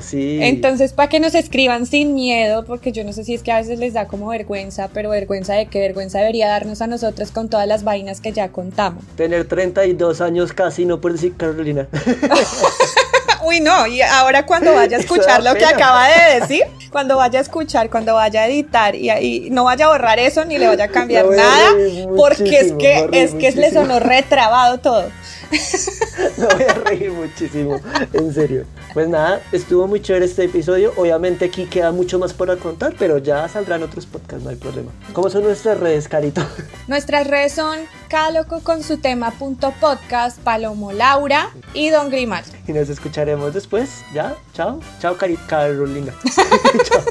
sí. Entonces, para que nos escriban sin miedo, porque yo no sé si es que a veces les da como vergüenza, pero vergüenza de qué vergüenza debería darnos a nosotros con todas las vainas que ya contamos. Tener 32 años casi, no por decir Carolina. <laughs> Uy, no, y ahora cuando vaya a <laughs> escuchar lo que acaba de decir, cuando vaya a escuchar, cuando vaya a editar y, y no vaya a borrar eso ni le vaya a cambiar <laughs> nada, porque es que es que le sonó retrabado todo. <laughs> Me voy a reír muchísimo, en serio. Pues nada, estuvo muy chévere este episodio. Obviamente aquí queda mucho más por contar, pero ya saldrán otros podcasts, no hay problema. ¿Cómo son nuestras redes, Carito? Nuestras redes son cada loco con su tema punto podcast, Palomo Laura y Don Grimal. Y nos escucharemos después. ¿Ya? Chao. Chao, Cari Carolina. <laughs> <laughs> Chao.